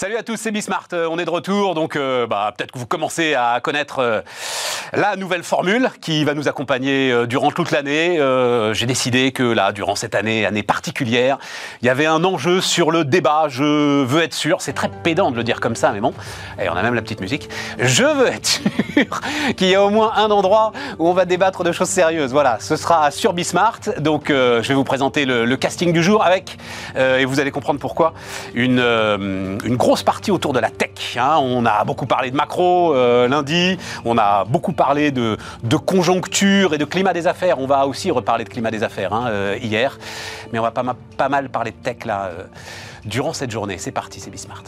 Salut à tous, c'est Bismart. Euh, on est de retour, donc euh, bah, peut-être que vous commencez à connaître euh, la nouvelle formule qui va nous accompagner durant toute l'année. J'ai décidé que là, durant cette année, année particulière, il y avait un enjeu sur le débat. Je veux être sûr, c'est très pédant de le dire comme ça, mais bon, et on a même la petite musique. Je veux être sûr qu'il y a au moins un endroit où on va débattre de choses sérieuses. Voilà, ce sera sur Bismart. Donc, je vais vous présenter le, casting du jour avec, et vous allez comprendre pourquoi, une, grosse partie autour de la tech. Hein. On a beaucoup parlé de macro euh, lundi, on a beaucoup parlé de, conjoncture et de climat des affaires. On va aussi reparler de climat des affaires hein, euh, hier, mais on va pas, pas, mal parler de tech là euh, durant cette journée. C'est parti, c'est Bismart.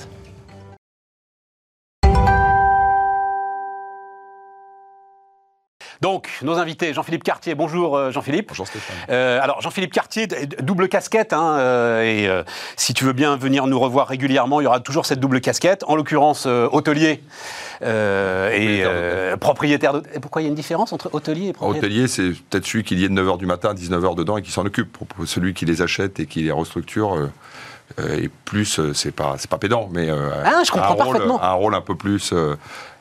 Donc, nos invités, Jean-Philippe Cartier. Bonjour euh, Jean-Philippe. Bonjour Stéphane. Euh, alors, Jean-Philippe Cartier, double casquette. Hein, euh, et si tu veux bien venir nous revoir régulièrement, il y aura toujours cette double casquette. En l'occurrence, hôtelier et propriétaire de... Pourquoi il y a une différence entre hôtelier et propriétaire? Hôtelier, c'est peut-être celui qui est de 9h du matin à 19h dedans et qui s'en occupe. Celui qui les achète et qui les restructure. et plus, c'est pas, pas pédant, mais ah, je comprends un, parfaitement. Rôle, un rôle un peu plus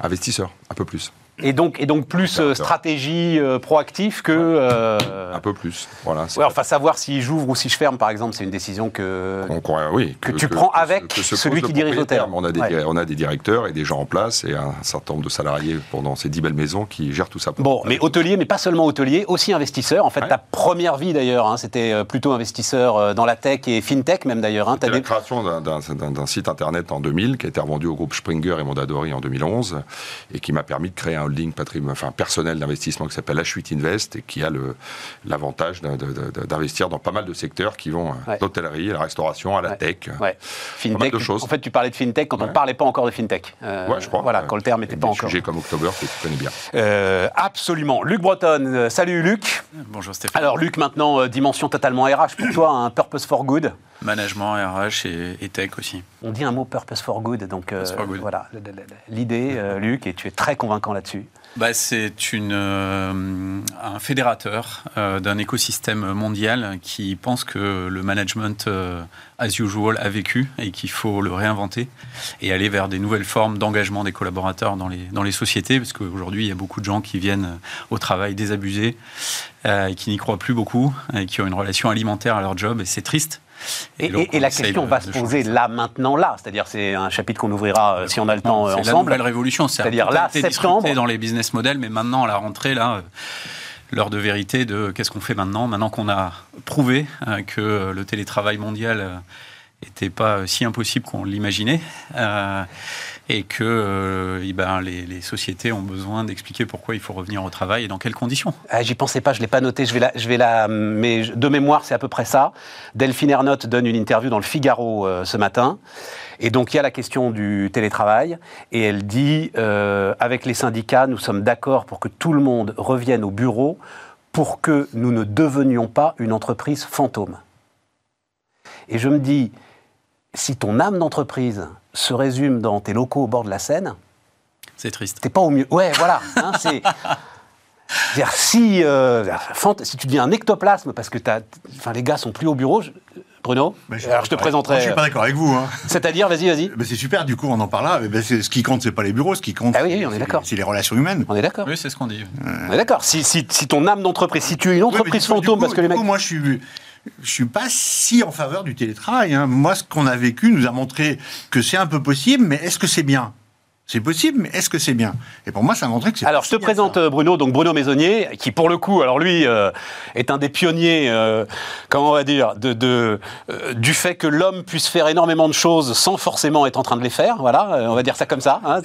investisseur, un peu plus. Et donc, et donc plus euh, stratégie euh, proactive que. Euh, un peu plus, voilà. Ouais, enfin, savoir si j'ouvre ou si je ferme, par exemple, c'est une décision que, oui, que, tu prends avec celui qui dirige l'hôtel. On, a des, on a des directeurs et des gens en place et un certain nombre de salariés pendant ces dix belles maisons qui gèrent tout ça. Bon, mais hôtelier, mais pas seulement hôtelier, aussi investisseur. En fait, ta première vie d'ailleurs, hein, c'était plutôt investisseur dans la tech et fintech même d'ailleurs. Hein, la création d'un site internet en 2000 qui a été revendu au groupe Springer et Mondadori en 2011 et qui m'a permis de créer un holding patrimoine, enfin, personnel d'investissement qui s'appelle H8 Invest et qui a l'avantage d'investir dans pas mal de secteurs qui vont de l'hôtellerie, à la restauration, à la tech. Ouais. Fintech, de choses. En fait, tu parlais de fintech quand on ne parlait pas encore de fintech. Euh, ouais, je crois. Voilà, quand le terme n'était pas encore. Sujet comme October que tu connais bien. Euh, absolument. Luc Breton, euh, salut Luc. Bonjour Stéphane. Alors Luc, maintenant, dimension totalement RH pour toi, un purpose for good. Management, RH et, tech aussi. On dit un mot purpose for good, donc voilà l'idée, Luc, et tu es très convaincant là-dessus. Bah, c'est euh, un fédérateur euh, d'un écosystème mondial qui pense que le management euh, as usual a vécu et qu'il faut le réinventer et aller vers des nouvelles formes d'engagement des collaborateurs dans les, dans les sociétés, parce qu'aujourd'hui, il y a beaucoup de gens qui viennent au travail désabusés, qui n'y croient plus beaucoup, qui ont une relation alimentaire à leur job, et c'est triste. Et, la question va se poser là, maintenant, là. C'est-à-dire, c'est un chapitre qu'on ouvrira euh, si on a le temps ensemble. C'est la nouvelle révolution. C'est-à-dire là, septembre. dans les business models, mais maintenant, à la rentrée, là, euh, l'heure de vérité de qu'est-ce qu'on fait maintenant, maintenant qu'on a prouvé euh, que le télétravail mondial n'était pas si impossible qu'on l'imaginait et que euh, eh ben, les, sociétés ont besoin d'expliquer pourquoi il faut revenir au travail et dans quelles conditions. Ah, J'y pensais pas, je l'ai pas noté, je vais la, je vais la, de mémoire c'est à peu près ça. Delphine Ernotte donne une interview dans le Figaro euh, ce matin. Et donc il y a la question du télétravail, et elle dit, euh, avec les syndicats, nous sommes d'accord pour que tout le monde revienne au bureau pour que nous ne devenions pas une entreprise fantôme. Et je me dis, si ton âme d'entreprise se résume dans tes locaux au bord de la Seine, c'est triste. T'es pas au mieux. Ouais, voilà. Hein, c'est. si, euh, si tu deviens un ectoplasme parce que enfin, les gars sont plus au bureau, Bruno je, Alors je te présenterai. Moi, je suis pas d'accord avec vous. Hein. C'est-à-dire, vas-y, vas-y. c'est super, du coup, on en parle là. Mais ce qui compte, c'est pas les bureaux, ce qui compte, ah oui, on est d'accord. c'est les relations humaines. On est d'accord. Oui, c'est ce qu'on dit. On est d'accord. Si, si, si, ton âme d'entreprise, si tu es une entreprise fantôme, parce que les mecs. moi, je suis je suis pas si en faveur du télétravail. Hein. Moi, ce qu'on a vécu nous a montré que c'est un peu possible, mais est-ce que c'est bien? C'est possible, mais est-ce que c'est bien? Et pour moi, ça montrait que c'est. Alors, je te présente euh, Bruno, donc Bruno Maisonnier, qui pour le coup, alors lui, euh, est un des pionniers, euh, comment on va dire, de, de du fait que l'homme puisse faire énormément de choses sans forcément être en train de les faire. Voilà, on va dire ça comme ça. Hein,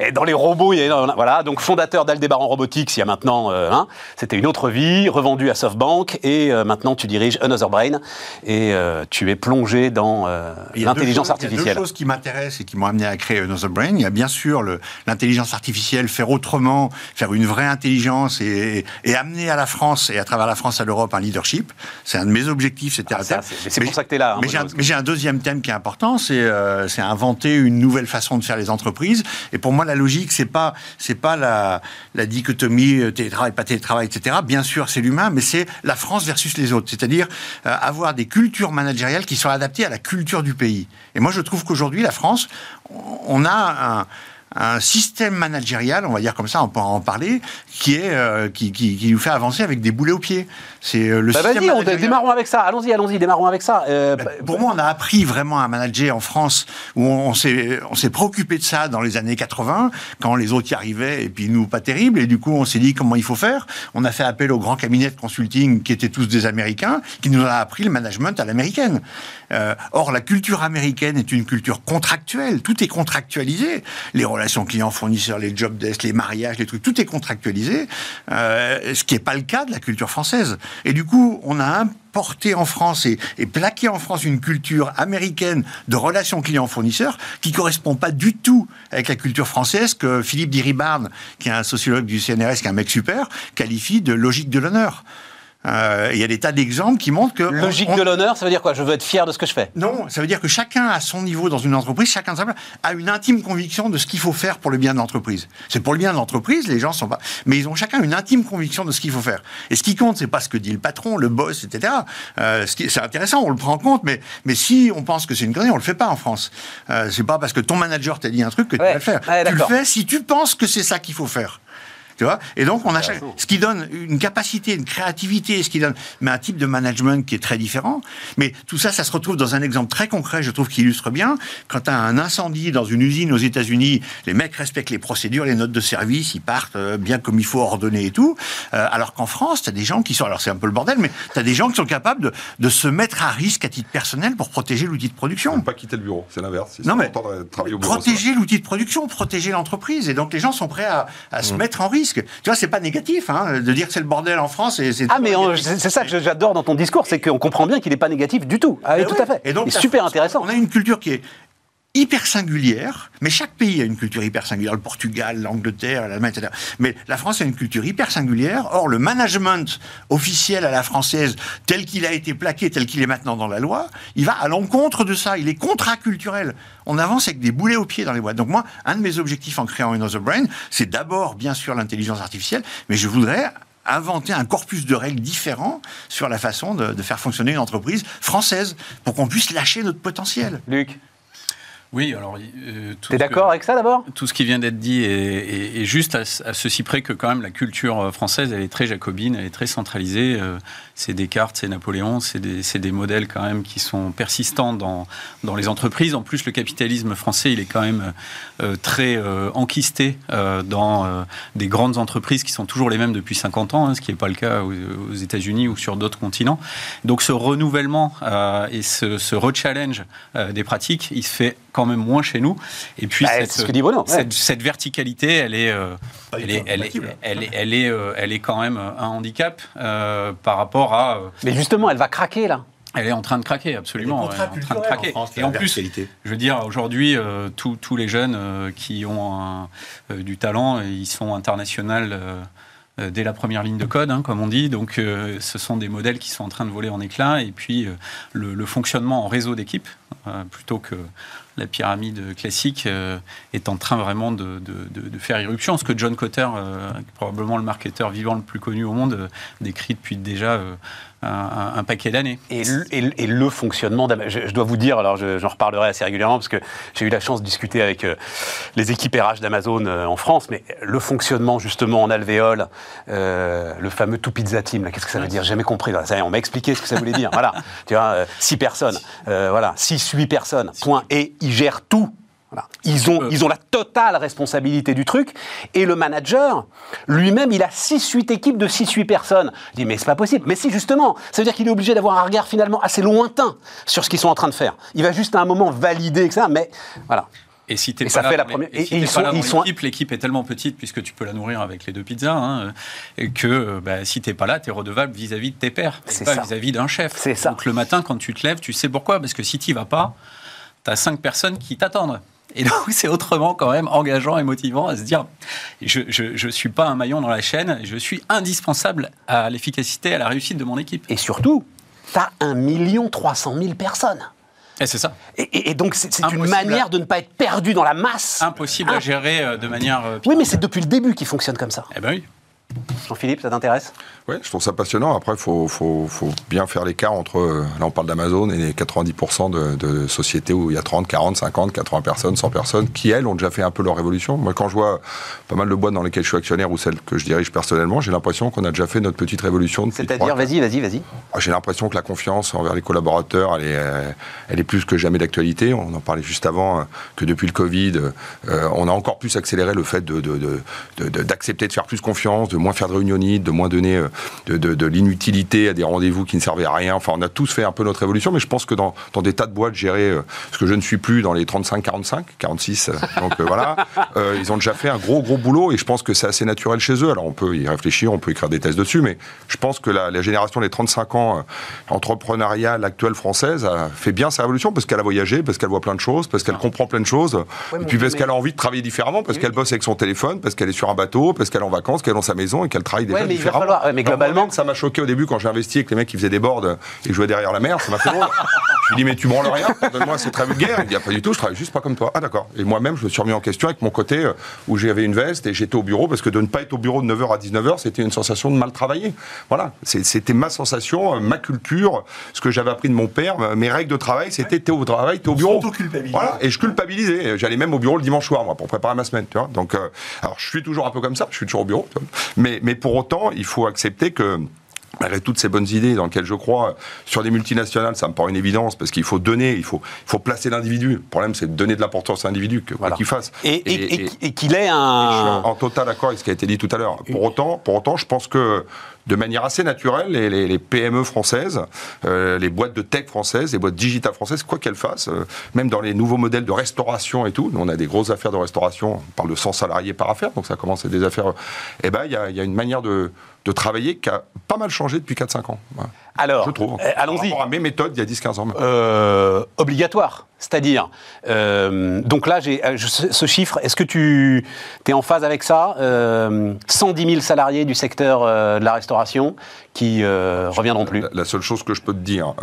et, dans les robots, il y a, voilà, donc fondateur d'Aldebaran Robotics, il y a maintenant, hein, c'était une autre vie, revendu à SoftBank, et maintenant tu diriges Another Brain, et tu es plongé dans l'intelligence artificielle. Il y a deux choses qui m'intéressent et qui m'ont amené à créer Another the Brain. Il y a bien sûr l'intelligence artificielle, faire autrement, faire une vraie intelligence et, et, amener à la France et à travers la France à l'Europe un leadership. C'est un de mes objectifs, c'était ah, C'est pour ça que tu es là. Hein, mais j'ai un, deuxième thème qui est important, c'est euh, inventer une nouvelle façon de faire les entreprises. Et pour moi, la logique, c'est pas c'est pas la, la dichotomie euh, télétravail, pas télétravail, etc. Bien sûr, c'est l'humain, mais c'est la France versus les autres. C'est-à-dire euh, avoir des cultures managériales qui sont adaptées à la culture du pays. Et moi, je trouve qu'aujourd'hui, la France, on a un un système managérial, on va dire comme ça, on pourra en parler, qui est euh, qui, qui, nous fait avancer avec des boulets aux pieds. C'est euh, le bah. Vas-y, on démarrons avec ça. Allons-y, allons-y, démarrons avec ça. Euh, bah, pour moi, on a appris vraiment à manager en France, où on, s'est on s'est préoccupé de ça dans les années 80, quand les autres y arrivaient et puis nous pas terrible. Et du coup, on s'est dit comment il faut faire? On a fait appel aux grands cabinets de consulting qui étaient tous des Américains, qui nous ont appris le management à l'américaine. or, la culture américaine est une culture contractuelle. Tout est contractualisé. Les relations clients-fournisseurs, les job desks, les mariages, les trucs, tout est contractualisé, euh, ce qui n'est pas le cas de la culture française. Et du coup, on a importé en France et, plaqué en France une culture américaine de relations clients-fournisseurs qui correspond pas du tout avec la culture française que Philippe Diribarne, qui est un sociologue du CNRS, qui est un mec super, qualifie de logique de l'honneur. Euh, il y a des tas d'exemples qui montrent que... Logique de l'honneur, ça veut dire quoi? Je veux être fier de ce que je fais Non, ça veut dire que chacun à son niveau dans une entreprise, chacun a une intime conviction de ce qu'il faut faire pour le bien de l'entreprise. C'est pour le bien de l'entreprise, les gens sont pas... Mais ils ont chacun une intime conviction de ce qu'il faut faire. Et ce qui compte, c'est pas ce que dit le patron, le boss, etc. Euh, c'est intéressant, on le prend en compte, mais, mais si on pense que c'est une connerie, on le fait pas en France. Euh, c'est pas parce que ton manager t'a dit un truc que tu vas le faire. tu le fais si tu penses que c'est ça qu'il faut faire. Tu vois Et donc, on a ce qui donne une capacité, une créativité, ce qui donne, mais un type de management qui est très différent. Mais tout ça, ça se retrouve dans un exemple très concret, je trouve, qui illustre bien. Quand tu as un incendie dans une usine aux États-Unis, les mecs respectent les procédures, les notes de service, ils partent euh, bien comme il faut ordonner et tout. Euh, alors qu'en France, tu as des gens qui sont, alors c'est un peu le bordel, mais tu as des gens qui sont capables de, de, se mettre à risque à titre personnel pour protéger l'outil de production. pas quitter le bureau, c'est l'inverse. Non mais protéger l'outil de production, protéger l'entreprise, et donc les gens sont prêts à, à se mmh. mettre en risque tu vois, c'est pas négatif hein, de dire que c'est le bordel en France. Et ah, mais c'est ça que j'adore dans ton discours, c'est qu'on comprend bien qu'il n'est pas négatif du tout. Ah, tout à fait. Et donc, super intéressant. On a une culture qui est hyper singulière, mais chaque pays a une culture hyper singulière, le Portugal, l'Angleterre, l'Allemagne, etc. Mais la France a une culture hyper singulière. Or, le management officiel à la française, tel qu'il a été plaqué, tel qu'il est maintenant dans la loi, il va à l'encontre de ça. Il est contraculturel. On avance avec des boulets aux pieds dans les boîtes. Donc moi, un de mes objectifs en créant Another Brain, c'est d'abord, bien sûr, l'intelligence artificielle, mais je voudrais inventer un corpus de règles différents sur la façon de, de faire fonctionner une entreprise française pour qu'on puisse lâcher notre potentiel. Luc oui, alors. Euh, tu es d'accord avec ça d'abord? Tout ce qui vient d'être dit est, juste à, ceci près que, quand même, la culture euh, française, elle est très jacobine, elle est très centralisée. Euh, c'est Descartes, c'est Napoléon, c'est des, des, modèles quand même qui sont persistants dans, dans les entreprises. En plus, le capitalisme français, il est quand même euh, très enquisté dans des grandes entreprises qui sont toujours les mêmes depuis 50 ans, hein, ce qui n'est pas le cas aux, États-Unis ou sur d'autres continents. Donc, ce renouvellement et ce, ce re-challenge des pratiques, il se fait quand même moins chez nous. Et puis, bah, cette, verticalité, elle est, euh, elle, est, elle, est, elle, est, elle, est, euh, elle est quand même un handicap euh, par rapport à. Mais justement, elle va craquer là. Elle est en train de craquer, absolument. Elle est en train de craquer. et en plus, je veux dire, aujourd'hui, tous les jeunes qui ont du talent, ils sont internationaux dès la première ligne de code, hein, comme on dit. Donc, ce sont des modèles qui sont en train de voler en éclats. Et puis, le, le, fonctionnement en réseau d'équipe, plutôt que la pyramide classique euh, est en train vraiment de, faire irruption. Ce que John Cotter, euh, probablement le marketeur vivant le plus connu au monde, euh, décrit depuis déjà un, paquet d'années. Et, le fonctionnement, je, dois vous dire, alors j'en reparlerai assez régulièrement parce que j'ai eu la chance de discuter avec euh, les équipes RH d'Amazon euh, en France, mais le fonctionnement justement en alvéole, euh, le fameux tout pizza team, qu'est-ce que ça veut dire? Jamais compris. Ça, on m'a expliqué ce que ça voulait dire. voilà, tu vois, six personnes, voilà, six, huit personnes, point, et ils gèrent tout ils, ont, ils ont la totale responsabilité du truc. Et le manager, lui-même, il a 6-8 équipes de 6-8 personnes. Il dit, mais c'est pas possible. Mais si, justement, ça veut dire qu'il est obligé d'avoir un regard finalement assez lointain sur ce qu'ils sont en train de faire. Il va juste à un moment valider, etc. Mais voilà. Et si t'es pas, là, fait la première... et, ils sont, ils sont... l'équipe est tellement petite puisque tu peux la nourrir avec les deux pizzas, hein, que bah, si t'es pas là, t'es redevable vis-à-vis de tes pairs, pas vis-à-vis d'un chef. C'est ça. Donc le matin, quand tu te lèves, tu sais pourquoi, parce que si t'y vas pas, t'as cinq personnes qui t'attendent Et donc, c'est autrement quand même engageant et motivant à se dire je ne suis pas un maillon dans la chaîne, je suis indispensable à l'efficacité, à la réussite de mon équipe. Et surtout, tu as 1 300 000 personnes. Et c'est ça. Et, donc, c'est une manière de ne pas être perdu dans la masse. Impossible à gérer euh, de manière. Euh, oui, mais c'est depuis le début qu'il fonctionne comme ça. Eh ben oui. Jean-Philippe, ça t'intéresse? Oui, je trouve ça passionnant. Après, il faut, faut, faut, bien faire l'écart entre, euh, là on parle d'Amazon, et les 90% de, de, sociétés où il y a 30, 40, 50, 80 personnes, 100 personnes, qui, elles, ont déjà fait un peu leur révolution. Moi, quand je vois pas mal de boîtes dans lesquelles je suis actionnaire ou celles que je dirige personnellement, j'ai l'impression qu'on a déjà fait notre petite révolution. C'est-à-dire, vas-y, vas-y, vas-y. Ah, j'ai l'impression que la confiance envers les collaborateurs, elle est, euh, elle est plus que jamais d'actualité. On en parlait juste avant, euh, que depuis le Covid, on a encore plus accéléré le fait d'accepter de, de, faire plus confiance, de moins faire de réunionites, de moins donner euh, de, l'inutilité à des rendez-vous qui ne servaient à rien. Enfin, on a tous fait un peu notre évolution, mais je pense que dans, des tas de boîtes gérées, euh, parce que je ne suis plus dans les 35-45, 46, euh, donc voilà, ils ont déjà fait un gros, gros boulot et je pense que c'est assez naturel chez eux. Alors on peut y réfléchir, on peut écrire des thèses dessus, mais je pense que la, génération des 35 ans entrepreneuriale actuelle française a fait bien sa révolution parce qu'elle a voyagé, parce qu'elle voit plein de choses, parce qu'elle comprend plein de choses, et puis parce qu'elle a envie de travailler différemment, parce qu'elle bosse avec son téléphone, parce qu'elle est sur un bateau, parce qu'elle est en vacances, qu'elle est dans sa maison et qu'elle travaille déjà différemment mais globalement. ça m'a choqué au début quand j'ai investi avec les mecs qui faisaient des boards et que je derrière la mer, ça m'a fait drôle. je lui dis, mais tu branles rien, donne-moi, c'est très vulgaire. Il dit, a pas du tout, je travaille juste pas comme toi. Ah, d'accord. Et moi-même, je me suis remis en question avec mon côté euh, où j'avais une veste et j'étais au bureau parce que de ne pas être au bureau de 9h à 19h, c'était une sensation de mal travailler. Voilà. C'était ma sensation, euh, ma culture, ce que j'avais appris de mon père, mes règles de travail, c'était t'es au travail, t'es au bureau. Voilà. Et je culpabilisais. J'allais même au bureau le dimanche soir, moi, pour préparer ma semaine, tu vois. Donc, euh, alors, je suis toujours un peu comme ça, je suis toujours au bureau, Mais, mais pour autant, il faut accepter que malgré toutes ces bonnes idées dans lesquelles je crois, sur les multinationales, ça me paraît une évidence, parce qu'il faut donner, il faut, il faut placer l'individu. Le problème, c'est de donner de l'importance à l'individu, quoi qu'il fasse. Et, qu'il ait un... je suis en total accord avec ce qui a été dit tout à l'heure. Pour autant, pour autant, je pense que de manière assez naturelle, les, les, PME françaises, euh, les boîtes de tech françaises, les boîtes digitales françaises, quoi qu'elles fassent, euh, même dans les nouveaux modèles de restauration et tout, nous on a des grosses affaires de restauration, on parle de 100 salariés par affaire, donc ça commence à être des affaires, eh ben il y, y a, une manière de, de travailler qui a pas mal changé depuis 4-5 ans. Alors, je trouve. Euh, allons-y. à mes méthodes il y a 10-15 ans. Euh, obligatoire. C'est-à-dire, euh, donc là, j'ai ce chiffre, est-ce que tu es en phase avec ça 110 000 salariés du secteur de la restauration qui reviendront plus? La, seule chose que je peux te dire,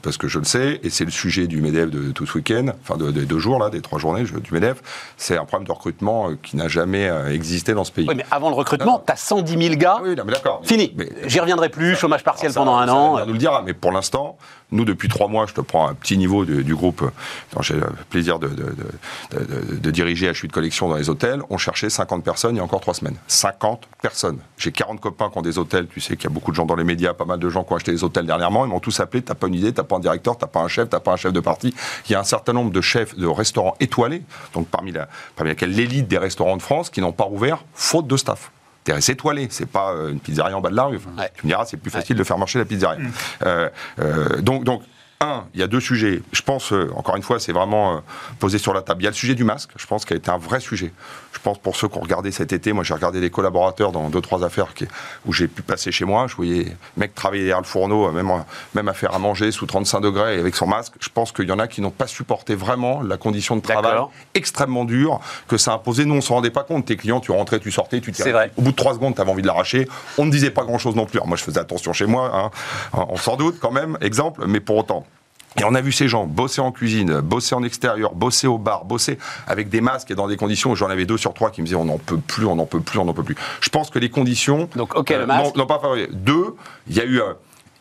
parce que je le sais, et c'est le sujet du MEDEF de, tout ce week-end, enfin des deux jours, là, des trois journées du MEDEF, c'est un problème de recrutement qui n'a jamais existé dans ce pays. Oui, mais avant le recrutement, tu as 110 000 gars. Oui, mais d'accord. Fini. J'y reviendrai plus, chômage partiel pendant un an. On nous le dira, mais pour l'instant, nous, depuis trois mois, je te prends un petit niveau du groupe, j'ai le plaisir de, de, diriger à de Collection dans les hôtels, on cherchait 50 personnes il y a encore trois semaines. 50 personnes. J'ai 40 copains qui ont des hôtels, tu sais qu'il y a beaucoup de gens dans les médias, pas mal de gens qui ont acheté des hôtels dernièrement, ils m'ont tous appelé, t'as pas une idée, t'as pas un directeur, t'as pas un chef, t'as pas un chef de parti. Il y a un certain nombre de chefs de restaurants étoilés, donc parmi, la, parmi laquelle l'élite des restaurants de France, qui n'ont pas ouvert faute de staff c'est étoilé, c'est pas euh, une pizzeria en bas de la rue. Tu me diras, c'est plus facile de faire marcher la pizzeria. Mm. Euh, euh, donc, donc, un, il y a deux sujets. Je pense, encore une fois, c'est vraiment posé sur la table. Il y a le sujet du masque, je pense, qui a été un vrai sujet. Je pense pour ceux qui ont regardé cet été, moi j'ai regardé des collaborateurs dans deux, trois affaires où j'ai pu passer chez moi. Je voyais mec travailler derrière le fourneau, même, même à faire à manger sous 35 degrés et avec son masque. Je pense qu'il y en a qui n'ont pas supporté vraiment la condition de travail extrêmement dure que ça imposait. Nous, on ne se rendait pas compte. Tes clients, tu rentrais, tu sortais, tu tirais. Au bout de trois secondes, tu avais envie de l'arracher. On ne disait pas grand chose non plus. moi, je faisais attention chez moi, hein. on s'en doute quand même, exemple, mais pour autant. Et on a vu ces gens bosser en cuisine, bosser en extérieur, bosser au bar, bosser avec des masques et dans des conditions où j'en avais deux sur trois qui me disaient on n'en peut plus, on n'en peut plus, on n'en peut plus. Je pense que les conditions. Donc, ok, le euh, masque. Non, pas favori. Deux, il y a eu. Euh,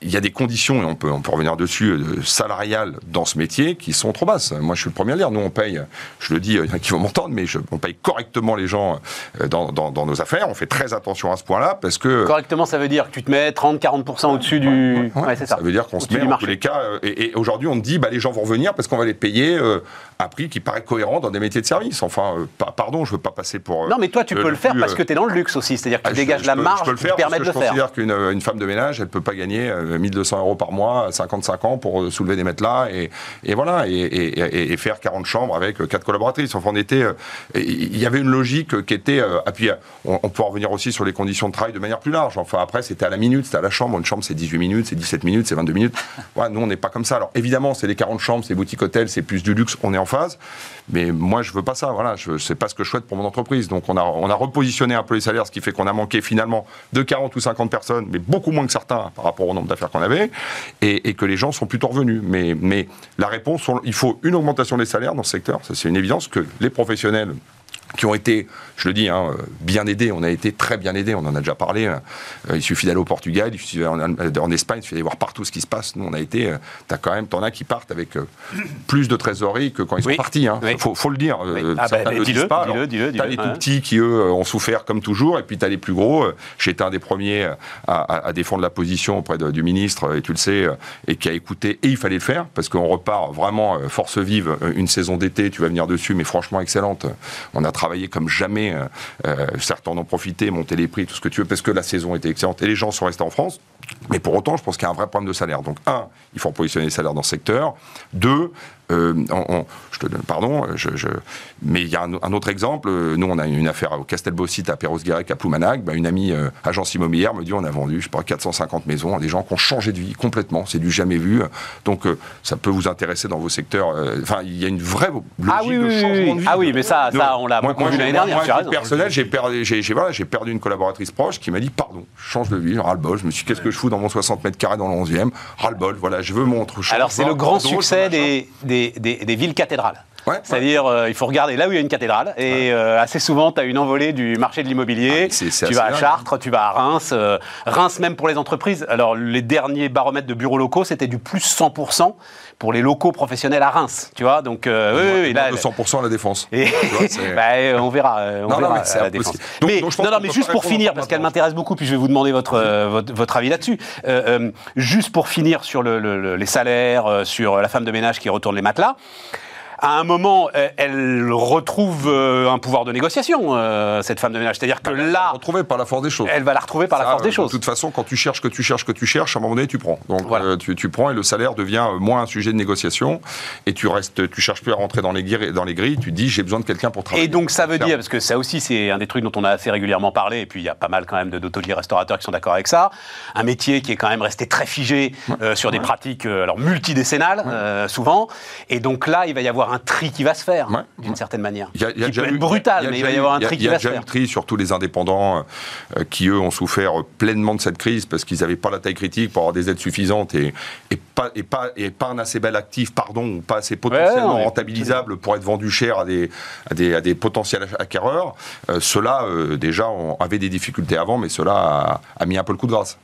il y a des conditions, et on peut, on peut revenir dessus, euh, salariales dans ce métier qui sont trop basses. Moi, je suis le premier à le dire. Nous, on paye, je le dis, il y en a qui vont m'entendre, mais on paye correctement les gens euh, dans, dans, nos affaires. On fait très attention à ce point-là parce que. Correctement, ça veut dire que tu te mets 30-40% au-dessus du. Ouais, ça. Ça veut dire qu'on se met en tous les cas. Euh, et, aujourd'hui, on te dit, bah, les gens vont venir parce qu'on va les payer un prix qui paraît cohérent dans des métiers de service. Enfin, pardon, je veux pas passer pour. Non, mais toi, tu peux le, faire parce que tu es dans le luxe aussi. C'est-à-dire que tu ah, dégages la marge qui permet de le faire. Je considère qu'une femme de ménage, elle peut pas gagner 1200 euros par mois à 55 ans pour soulever des matelas et, et voilà, et, et, faire 40 chambres avec quatre collaboratrices. Enfin, on était, euh, il y avait une logique qui était, euh, puis on, peut en revenir aussi sur les conditions de travail de manière plus large. Enfin, après, c'était à la minute, c'était à la chambre. Une chambre, c'est 18 minutes, c'est 17 minutes, c'est 22 minutes. Nous, on n'est pas comme ça. Alors, évidemment, c'est les 40 chambres, c'est boutique hôtel, c'est plus du luxe, on est phase. mais moi, je veux pas ça. Voilà, je sais pas ce que je souhaite pour mon entreprise. Donc, on a, on a repositionné un peu les salaires, ce qui fait qu'on a manqué finalement de 40 ou 50 personnes, mais beaucoup moins que certains par rapport au nombre d'affaires qu'on avait, et, que les gens sont plutôt revenus. Mais, mais la réponse, il faut une augmentation des salaires dans ce secteur. C'est une évidence que les professionnels qui ont été, je le dis, hein, bien aidés. On a été très bien aidés, on en a déjà parlé. Euh, il suffit d'aller au Portugal, il suffit en, en, Espagne, il suffit d'aller voir partout ce qui se passe. Nous, on a été, euh, t'as quand même, t'en as qui partent avec euh, plus de trésorerie que quand ils sont partis. Il hein. oui. faut, faut, le dire. Oui. Ah bah, le dis-le, dis-le, dis-le. T'as les tout petits qui, eux, ont souffert comme toujours, et puis t'as les plus gros. Été un des premiers à, à, à défendre la position auprès de, du ministre, et tu le sais, et qui a écouté, et il fallait le faire, parce qu'on repart vraiment force vive une saison d'été, tu vas venir dessus, mais franchement excellente. On a travaillé comme jamais euh, certains en ont profité, monté les prix, tout ce que tu veux, parce que la saison était excellente et les gens sont restés en France. Mais pour autant, je pense qu'il y a un vrai problème de salaire. Donc, un, il faut positionner les salaires dans ce secteur. Deux, euh, on, on, je te donne pardon, je, je, mais il y a un, un, autre exemple. Nous, on a une affaire au Castelbaucite à Perros-Guirec à Ploumanac. Ben, une amie euh, agence immobilière me dit on a vendu, je sais pas, 450 maisons à des gens qui ont changé de vie complètement. C'est du jamais vu. Donc, euh, ça peut vous intéresser dans vos secteurs. Enfin, il y a une vraie logique ah, oui, de changement oui, de vie. Ah oui, mais ça, ça on l'a beaucoup l'année dernière. Moi, moi personnel, j'ai perdu, j'ai voilà, perdu une collaboratrice proche qui m'a dit pardon, change de vie, ras-le-bol. Je me suis dit, qu'est-ce que je fous dans mon 60 mètres carrés dans le 11e Ras-le-bol, voilà, je veux mon autre chose. Alors, c'est le grand succès des, des, villes cathédrales. Ouais, C'est-à-dire, euh, il faut regarder là où il y a une cathédrale. Et euh, assez souvent, tu as une envolée du marché de l'immobilier. Ah, tu vas à. Chartres, tu vas à Reims. euh, Reims, même pour les entreprises. Alors, les derniers baromètres de bureaux locaux, c'était du plus 100% pour les locaux professionnels à Reims. Tu vois, donc, euh, oui, oui, oui, là. de 100% à la défense. Et vois, bah, euh, on verra, euh, on Non, non, verra mais c'est à la défense. Donc- mais donc non, non, mais juste pour finir, parce qu'elle m'intéresse beaucoup, puis je vais vous demander votre, euh, votre, votre avis là-dessus. Juste pour finir sur le- le- le- les salaires, euh, sur la femme de ménage qui retourne les matelas. À un moment, euh, elle retrouve euh, un pouvoir de négociation, euh, cette femme de ménage. C'est-à-dire que là, Retrouvé par la force des choses. elle va la retrouver par la force des choses. De toute façon, quand tu cherches, que tu cherches, que tu cherches, à un moment donné, tu prends. Donc, Voilà. tu, tu prends et le salaire devient moins un sujet de négociation. Et tu restes, tu cherches plus à rentrer dans les grilles. Dans les grilles tu dis, j'ai besoin de quelqu'un pour travailler. Et donc ça veut dire, parce que ça aussi c'est un des trucs dont on a assez régulièrement parlé, et puis il y a pas mal quand même d'hôteliers restaurateurs qui sont d'accord avec ça, un métier qui est quand même resté très figé euh, sur des pratiques alors multidécennales euh, souvent, et donc là il va y avoir un tri qui va se faire Ouais. d'une certaine manière, Il y a- y a déjà peut eu- être brutal, mais il va déjà y avoir un y a- tri Il qui y a va se déjà eu faire. le tri sur tous les indépendants euh, qui, eux, ont souffert pleinement de cette crise parce qu'ils n'avaient pas la taille critique pour avoir des aides suffisantes et, et, pas, et, pas, et pas un assez bel actif, pardon, ou pas assez potentiellement rentabilisable pour être vendu cher à des, à des, à des potentiels acquéreurs. Euh, ceux-là, euh, déjà, avaient des difficultés avant, mais cela a, a mis un peu le coup de grâce.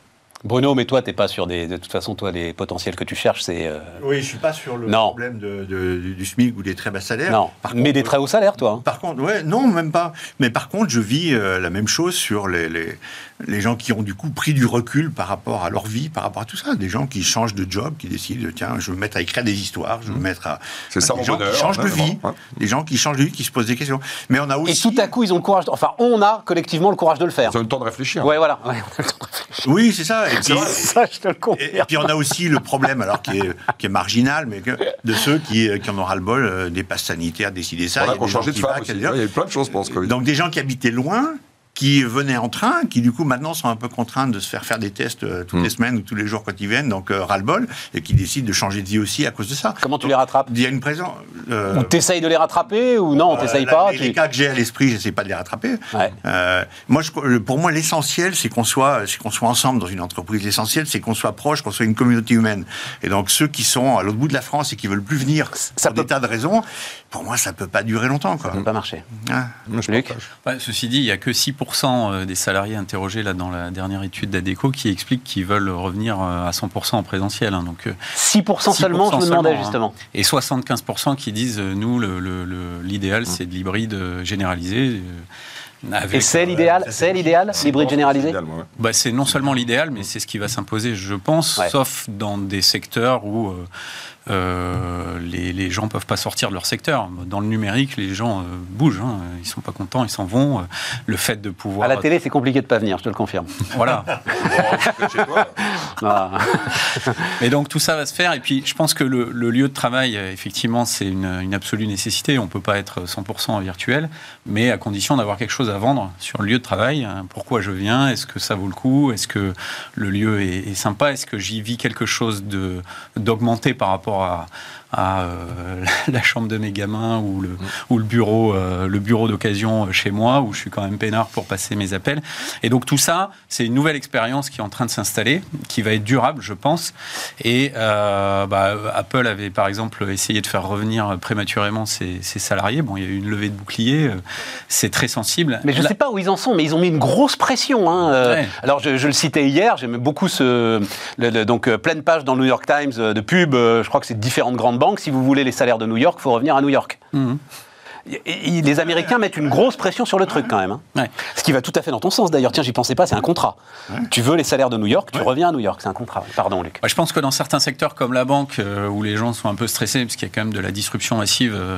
Bruno, mais toi t'es pas sur des, de toute façon toi les potentiels que tu cherches c'est euh, Oui, je suis pas sur le Non. problème de- de- du, SMIC ou des très bas salaires. non, Par mais contre, des très hauts salaires toi. hein. Par contre, ouais, non, même pas. Mais par contre, je vis euh, la même chose sur les, les, les gens qui ont du coup pris du recul par rapport à leur vie, par rapport à tout ça. Des gens qui changent de job, qui décident, tiens, je vais me mettre à écrire des histoires, je vais me mettre à. Mmh. C'est ça, des gens bonheur, qui changent de vie. hein. Des gens qui changent de vie, qui se posent des questions. Mais on a Et aussi. tout à coup ils ont le courage, de- enfin on a collectivement le courage de le faire. Ils ont le temps de réfléchir. Ouais voilà, Ouais, on a le temps de réfléchir. Oui, c'est ça. Et puis, ça je te le Et, confirme. et puis on a aussi le problème, alors qui est, qui est marginal, mais que- de ceux qui, qui en ont ras-le-bol euh, des passes sanitaires, décider ça. Voilà a gens changeait de femme il y a plein de choses ce Covid. Donc des gens qui habitaient loin, qui venaient en train, qui du coup maintenant sont un peu contraints de se faire faire des tests euh, toutes Mm. les semaines ou tous les jours quand ils viennent, donc euh, ras-le-bol, et qui décident de changer de vie aussi à cause de ça. Comment tu les rattrapes Il y a une présence. euh, Ou t'essayes de les rattraper ou non, t'essayes euh, pas Les, tu- les cas que j'ai à l'esprit, j'essaie pas de les rattraper. Ouais. Euh, moi, je- pour moi, l'essentiel, c'est qu'on soit, c'est qu'on soit ensemble dans une entreprise. L'essentiel, c'est qu'on soit proche, qu'on soit une communauté humaine. Et donc, ceux qui sont à l'autre bout de la France et qui veulent plus venir, Ça pour des peut- tas de raisons, pour moi, ça peut pas durer longtemps, quoi. Ça peut pas marcher. Hein. Moi, je Luc ceci dit, il n'y a que 6% euh, des salariés interrogés là, dans la dernière étude d'ADECO qui expliquent qu'ils veulent revenir euh, à 100% en présentiel. hein. donc, euh, 6%, seulement, je me 6% demandais hein. justement. Et 75% qui disent, nous, le- le- le- l'idéal, c'est de l'hybride généralisé. avec- Et c'est l'idéal, c'est l'idéal, l'hybride généralisé. Bah, c'est non seulement l'idéal, mais c'est ce qui va s'imposer, je pense, Ouais. sauf dans des secteurs où euh, euh, les, les gens peuvent pas sortir de leur secteur. Dans le numérique, les gens euh, bougent, hein. ils sont pas contents, ils s'en vont. Euh, Le fait de pouvoir... À la télé, c'est compliqué de pas venir, je te le confirme. Voilà. Et donc tout ça va se faire. Et puis je pense que le, le lieu de travail, effectivement, c'est une, une absolue nécessité. On peut pas être 100% virtuel, mais à condition d'avoir quelque chose à vendre sur le lieu de travail. Hein. Pourquoi je viens? Est-ce que ça vaut le coup? Est-ce que le lieu est, est sympa? Est-ce que j'y vis quelque chose d'augmenté par rapport à, à euh, la chambre de mes gamins ou le, ou le bureau, euh, le bureau d'occasion chez moi, où je suis quand même peinard pour passer mes appels. Et donc tout ça, c'est une nouvelle expérience qui est en train de s'installer, qui va être durable, je pense. Et euh, bah, Apple avait par exemple essayé de faire revenir prématurément ses, ses, salariés. Bon, il y a eu une levée de bouclier, c'est très sensible. Mais je ne sais pas où ils en sont, mais ils ont mis une grosse pression. Hein. Alors je, le citais hier, j'aime beaucoup ce donc pleine page dans le New York Times de pub. je crois que c'est différentes grandes si vous voulez les salaires de New York, il faut revenir à New York. Les Américains mettent une grosse pression sur le truc quand même. Hein. Ce qui va tout à fait dans ton sens d'ailleurs. Tiens, j'y pensais pas, c'est un contrat. Tu veux les salaires de New York, tu reviens à New York, c'est un contrat. Pardon, Luc. je pense que dans certains secteurs comme la banque, euh, où les gens sont un peu stressés, parce qu'il y a quand même de la disruption massive, euh,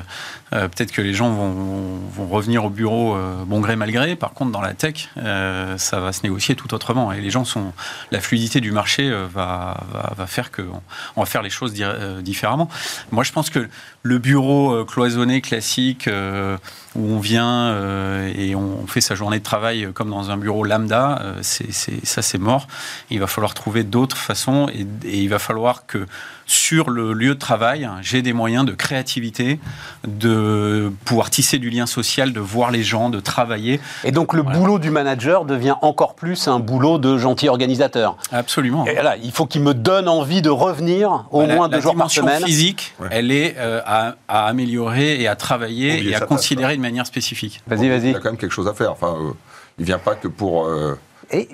euh, peut-être que les gens vont, revenir au bureau bon gré mal gré. Par contre, dans la tech, ça va se négocier tout autrement. Et les gens sont. La fluidité du marché va, va, faire qu'on on va faire les choses différemment. Moi, je pense que le bureau cloisonné classique, euh, où on vient euh, et on fait sa journée de travail comme dans un bureau lambda, euh, c'est, ça c'est mort. Il va falloir trouver d'autres façons et, il va falloir que sur le lieu de travail, j'ai des moyens de créativité, de pouvoir tisser du lien social, de voir les gens, de travailler. Et donc le boulot du manager devient encore plus un boulot de gentil organisateur. Absolument. Et là, il faut qu'il me donne envie de revenir au moins deux jours par semaine. La physique, elle est à, améliorer et à travailler et à considérer de manière spécifique. Vas-y, vas-y. Il y a quand même quelque chose à faire. Enfin, euh, il vient pas que pour. Euh, et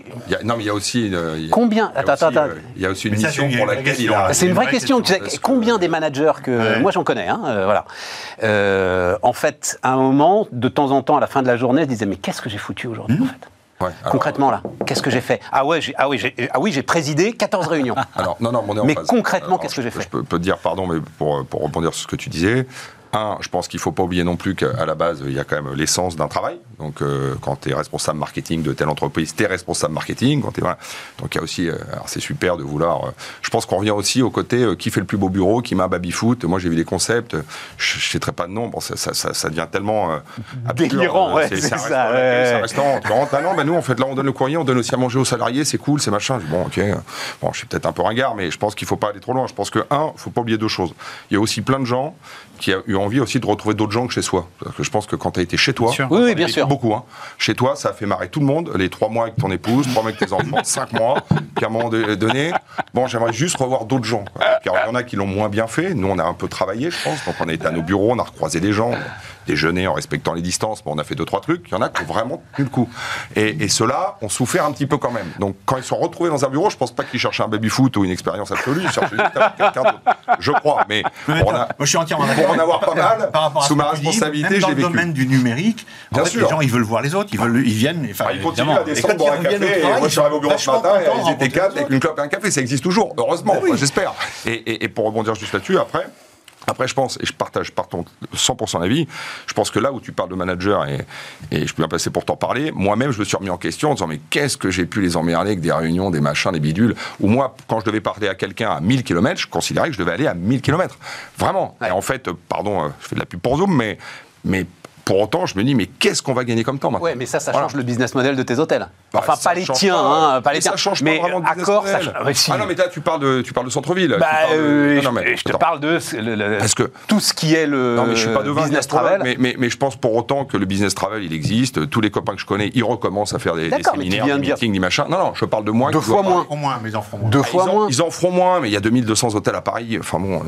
non, mais il y a aussi. Euh, combien Attends, attends, attends. Il y a aussi une mission pour laquelle il a. C'est une vraie question. Tu sais, combien des managers que. Moi, j'en connais, hein, voilà. en fait, à un moment, de temps en temps, à la fin de la journée, je disais Mais qu'est-ce que j'ai foutu aujourd'hui, en hmm. fait Ouais, concrètement là, qu'est-ce que j'ai fait Ah ouais, ah oui, ah oui, j'ai présidé 14 réunions. Alors non, non, Mais concrètement, qu'est-ce que j'ai fait Je peux, peux, te dire, pardon, mais pour, pour rebondir sur ce que tu disais, un, je pense qu'il ne faut pas oublier non plus qu'à la base, il y a quand même l'essence d'un travail. Donc, euh, quand tu es responsable marketing de telle entreprise, tu es responsable marketing. Quand voilà. Donc, il y a aussi, euh, c'est super de vouloir. Euh, je pense qu'on revient aussi au côté qui fait le plus beau bureau, qui m'a baby-foot. Moi, j'ai vu des concepts, je ne citerai pas de nom. Bon, ça, ça, ça, devient tellement. Délirant, ouais, c'est ça. Ouais. restaurant. Ah non, bah, nous, en fait, là, on donne le courrier, on donne aussi à manger aux salariés, c'est cool, c'est machin. Bon, ok. Bon, je suis peut-être un peu ringard, mais je pense qu'il ne faut pas aller trop loin. Je pense que, un, il ne faut pas oublier deux choses. Il y a aussi plein de gens qui a eu envie aussi de retrouver d'autres gens que chez soi. Parce que je pense que quand tu as été chez toi, oui, bien sûr. beaucoup. Hein. Chez toi, ça a fait marrer tout le monde. Les trois mois avec ton épouse, trois mois avec tes enfants, cinq mois. Puis à un moment donné, bon, j'aimerais juste revoir d'autres gens. il y en a qui l'ont moins bien fait. Nous, on a un peu travaillé, je pense. Donc on a été à nos bureaux, on a recroisé des gens déjeuner en respectant les distances. Bon, on a fait deux, trois trucs. Il y en a qui ont vraiment tenu le coup. Et, ceux-là ont souffert un petit peu quand même. Donc, quand ils sont retrouvés dans un bureau, je pense pas qu'ils cherchaient un baby-foot ou une expérience absolue. Ils cherchaient quelqu'un d'autre. Je crois. Mais pour, Moi, je suis pour en avoir pas mal, par rapport à sous ma responsabilité, j'ai vécu. Dans le domaine du numérique, Bien sûr. les gens, ils veulent voir les autres. Ils, veulent, ils viennent. Enfin, ils continuent à descendre boire un café. moi, je suis arrivé au bureau ce matin et ils étaient quatre avec une clope et un café. Ça existe toujours. Heureusement, j'espère. Et pour rebondir juste là-dessus, après, après, je pense, et je partage par ton 100% d'avis, je pense que là où tu parles de manager, et, et je peux bien passer pour t'en parler, moi-même, je me suis remis en question en disant, mais qu'est-ce que j'ai pu les emmerder avec des réunions, des machins, des bidules, où moi, quand je devais parler à quelqu'un à 1000 km, je considérais que je devais aller à 1000 km. Vraiment. Et en fait, pardon, euh, je fais de la pub pour Zoom, mais, mais pour autant, je me dis, mais qu'est-ce qu'on va gagner comme temps maintenant Ouais, mais ça, ça change le business model de tes hôtels. Bah, enfin, pas les tiens, hein, pas les tiens. Ça change pas vraiment de accord, ça Ah non, mais là, tu parles de, tu parles de centre-ville. Bah, euh, je, te parle de Parce que tout ce qui est le non, mais je suis pas de business travel. Mais, mais, mais, je pense pour autant que le business travel, il existe. Tous les copains que je connais, ils recommencent à faire des, des séminaires, des meetings, des machins. Non, non, je parle de moins. Deux fois moins. mais ils en feront moins. Deux fois moins. Ils en feront moins, mais il y a 2200 hôtels à Paris. Enfin bon,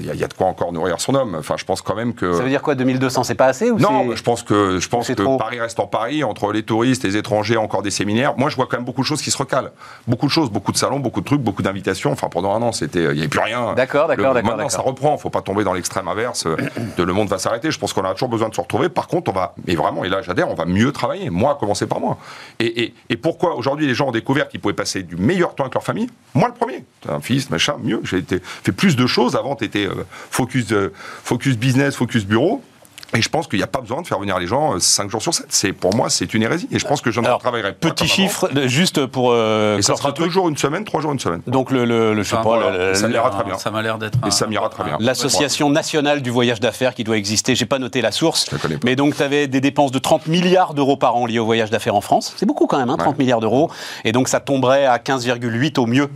il y a de quoi encore nourrir son homme. Enfin, je pense quand même que. Ça veut dire quoi, 2200 C'est pas assez ou Non, je pense que je pense que Paris reste en Paris, entre les touristes, les étrangers, encore des séminaires. Moi, je vois quand même beaucoup de choses qui se recalent. Beaucoup de choses, beaucoup de salons, beaucoup de trucs, beaucoup d'invitations. Enfin, pendant un an, c'était, il n'y avait plus rien. D'accord, d'accord, d'accord. Maintenant, ça reprend. Il ne faut pas tomber dans l'extrême inverse de le monde va s'arrêter. Je pense qu'on a toujours besoin de se retrouver. Par contre, on va, et vraiment, et là, j'adhère, on va mieux travailler. Moi, à commencer par moi. Et, pourquoi aujourd'hui les gens ont découvert qu'ils pouvaient passer du meilleur temps avec leur famille? Moi, le premier. Un fils, machin, mieux. J'ai fait plus de choses. Avant, tu étais euh, focus, euh, focus business, focus bureau. Et je pense qu'il n'y a pas besoin de faire venir les gens 5 jours sur 7. C'est, pour moi, c'est une hérésie. Et je pense que je ne travaillerai pas. Petit chiffre, juste pour. Euh, et ça sera deux jours une semaine, trois jours une semaine. Donc le, le, le je sais pas, le, ça m'ira très bien. Ça m'a l'air d'être. Et ça m'ira très bien. L'association nationale du voyage d'affaires qui doit exister. J'ai pas noté la source. Mais donc tu avais des dépenses de 30 milliards d'euros par an liées au voyage d'affaires en France. C'est beaucoup quand même, hein, 30 milliards d'euros. Et donc ça tomberait à 15,8 au mieux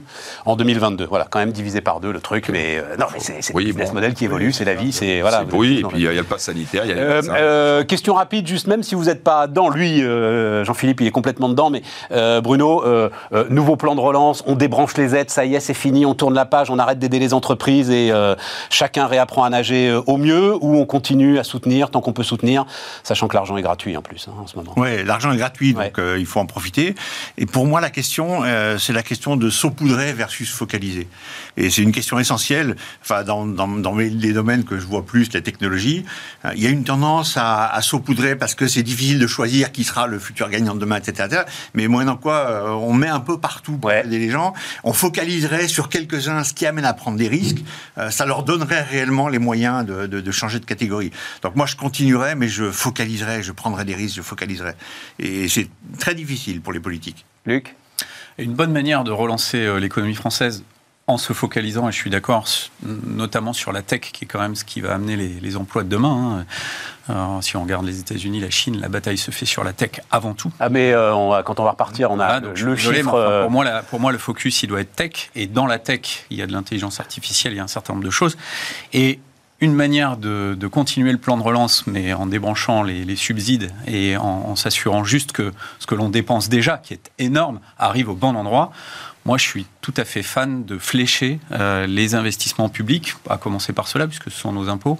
en 2022. Voilà, quand même divisé par deux le truc. Mais euh, non, mais c'est oui, le business model qui évolue, c'est la vie, c'est voilà. Oui, et puis il y a le pass sanitaire, il y a les euh, question rapide, juste même si vous n'êtes pas dedans, lui, euh, Jean-Philippe, il est complètement dedans, mais euh, Bruno, nouveau plan de relance, on débranche les aides, ça y est, c'est fini, on tourne la page, on arrête d'aider les entreprises et chacun réapprend à nager au mieux, ou on continue à soutenir tant qu'on peut soutenir, sachant que l'argent est gratuit en plus hein, en ce moment. Oui, l'argent est gratuit, donc il faut en profiter. Et pour moi, la question, c'est la question de saupoudrer versus focaliser. Et c'est une question essentielle, enfin, dans, dans, dans les domaines que je vois plus, la technologie, il y a une tendance à à, saupoudrer parce que c'est difficile de choisir qui sera le futur gagnant de demain, etc. Mais moyennant quoi, euh, on met un peu partout pour aider les gens. On focaliserait sur quelques-uns, ce qui amène à prendre des risques. Euh, ça leur donnerait réellement les moyens de, de, changer de catégorie. Donc moi, je continuerai, mais je focaliserai, je prendrai des risques, je focaliserai. Et c'est très difficile pour les politiques. Luc? Une bonne manière de relancer euh, l'économie française en se focalisant, et je suis d'accord, notamment sur la tech, qui est quand même ce qui va amener les, emplois de demain. Hein. si on regarde les États-Unis, la Chine, la bataille se fait sur la tech avant tout. Ah mais euh, quand on va repartir, on a ah, le, chiffre. Euh, pour, moi, pour moi, le focus, il doit être tech. Et dans la tech, il y a de l'intelligence artificielle, il y a un certain nombre de choses. Et une manière de, continuer le plan de relance, mais en débranchant les, subsides et en, en s'assurant juste que ce que l'on dépense déjà, qui est énorme, arrive au bon endroit. Moi, je suis tout à fait fan de flécher euh, les investissements publics, à commencer par cela, puisque ce sont nos impôts,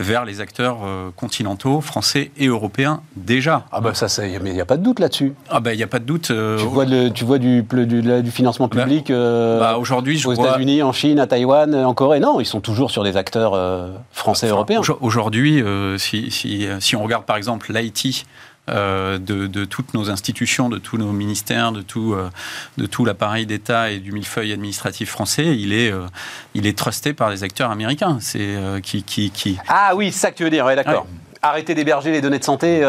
vers les acteurs euh, continentaux, français et européens déjà. Ah bah ça, il n'y a pas de doute là-dessus. Ah bah il n'y a pas de doute. Euh, tu, vois tu vois du, du, financement bah, public bah, aujourd'hui, aux États-Unis, en Chine, à Taïwan, en Corée. Non, ils sont toujours sur des acteurs français et européens. Aujourd'hui, si, si, si, on regarde par exemple l'IT, euh, de, toutes nos institutions, de tous nos ministères, de tout, euh, de tout l'appareil d'État et du millefeuille administratif français, il est, euh, il est trusté par les acteurs américains. C'est qui, qui, qui, Ah oui, c'est ça que tu veux dire, d'accord. arrêter d'héberger les données de santé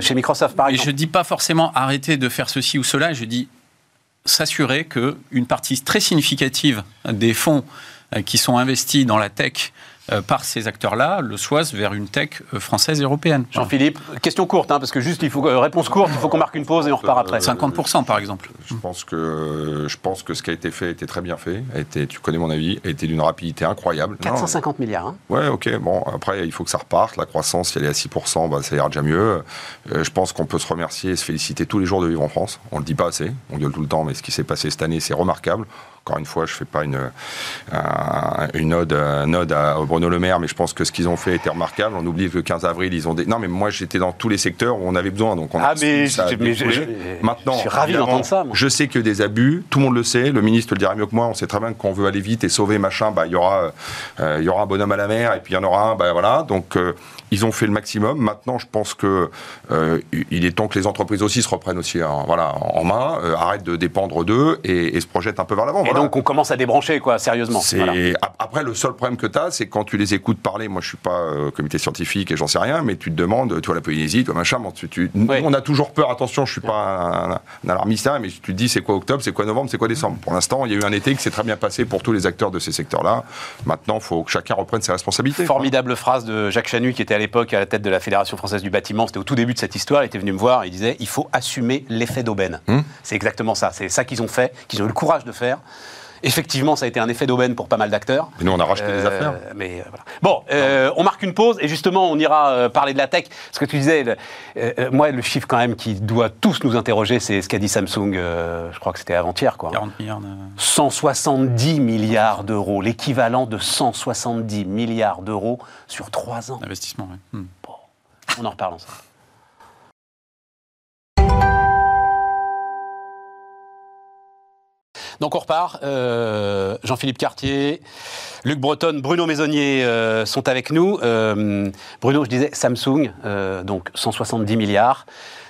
chez Microsoft, par exemple. Et je ne dis pas forcément arrêter de faire ceci ou cela, je dis s'assurer qu'une partie très significative des fonds qui sont investis dans la tech par ces acteurs-là le soient vers une tech euh, française et européenne. Jean-Philippe, question courte, hein, parce que juste, il faut euh, réponse courte, il faut qu'on marque une pause et on repart après. 50% par exemple. Je pense que je pense que ce qui a été fait était très bien fait. A été, tu connais mon avis, a été d'une rapidité incroyable. 450 milliards. Hein. Ouais, ok. Bon, après, il faut que ça reparte. La croissance, si elle est à 6%, bah, ça ira déjà mieux. je pense qu'on peut se remercier et se féliciter tous les jours de vivre en France. On le dit pas assez. On gueule tout le temps, mais ce qui s'est passé cette année, c'est remarquable. Encore une fois, je ne fais pas une, une ode, à Bruno Le Maire, mais je pense que ce qu'ils ont fait était remarquable. On oublie que le 15 avril, ils ont des. Non, mais moi, j'étais dans tous les secteurs où on avait besoin. Donc on ah, mais, Maintenant, je suis ravi d'entendre ça. Je sais que des abus, tout le monde le sait. Le ministre le dira mieux que moi. On sait très bien qu'on veut aller vite et sauver machin. Bah, il y aura, euh, il y aura un bonhomme à la mer et puis il y en aura un. Bah, voilà. Donc, euh, ils ont fait le maximum. Maintenant, je pense que euh, il est temps que les entreprises aussi se reprennent aussi en, voilà, en main, arrêtent de dépendre d'eux et, se projettent un peu vers l'avant. Et donc, on commence à débrancher, quoi, sérieusement. Après, le seul problème que tu as, c'est quand tu les écoutes parler. Moi, je suis pas euh, comité scientifique et j'en sais rien, mais tu te demandes, tu vois, la Polynésie, toi, machin, tu, on a toujours peur. Attention, je suis pas un, alarmiste, hein, mais tu te dis, c'est quoi octobre, c'est quoi novembre, c'est quoi décembre? Pour l'instant, il y a eu un été qui s'est très bien passé pour tous les acteurs de ces secteurs-là. Maintenant, il faut que chacun reprenne ses responsabilités. Formidable phrase de Jacques Chanu, qui était à l'époque à la tête de la Fédération française du bâtiment. C'était au tout début de cette histoire. Il était venu me voir. Il disait, il faut assumer l'effet d'aubaine. Hum. C'est exactement ça. C'est ça qu'ils ont fait, qu'ils ont eu le courage de faire. Effectivement, ça a été un effet d'aubaine pour pas mal d'acteurs. Et nous, on a racheté des euh, affaires. Mais euh, voilà. Bon, euh, on marque une pause et justement, on ira parler de la tech. Ce que tu disais, moi, le chiffre quand même qui doit tous nous interroger, c'est ce qu'a dit Samsung. je crois que c'était avant-hier, quoi. 40 milliards. 170 milliards d'euros, l'équivalent de 170 milliards d'euros sur trois ans. Investissement, oui. Hmm. Bon, on en reparle ensemble. Donc on repart. Euh, Jean-Philippe Cartier, Luc Breton, Bruno Maisonnier euh, sont avec nous. Euh, Bruno, je disais Samsung, donc 170 milliards.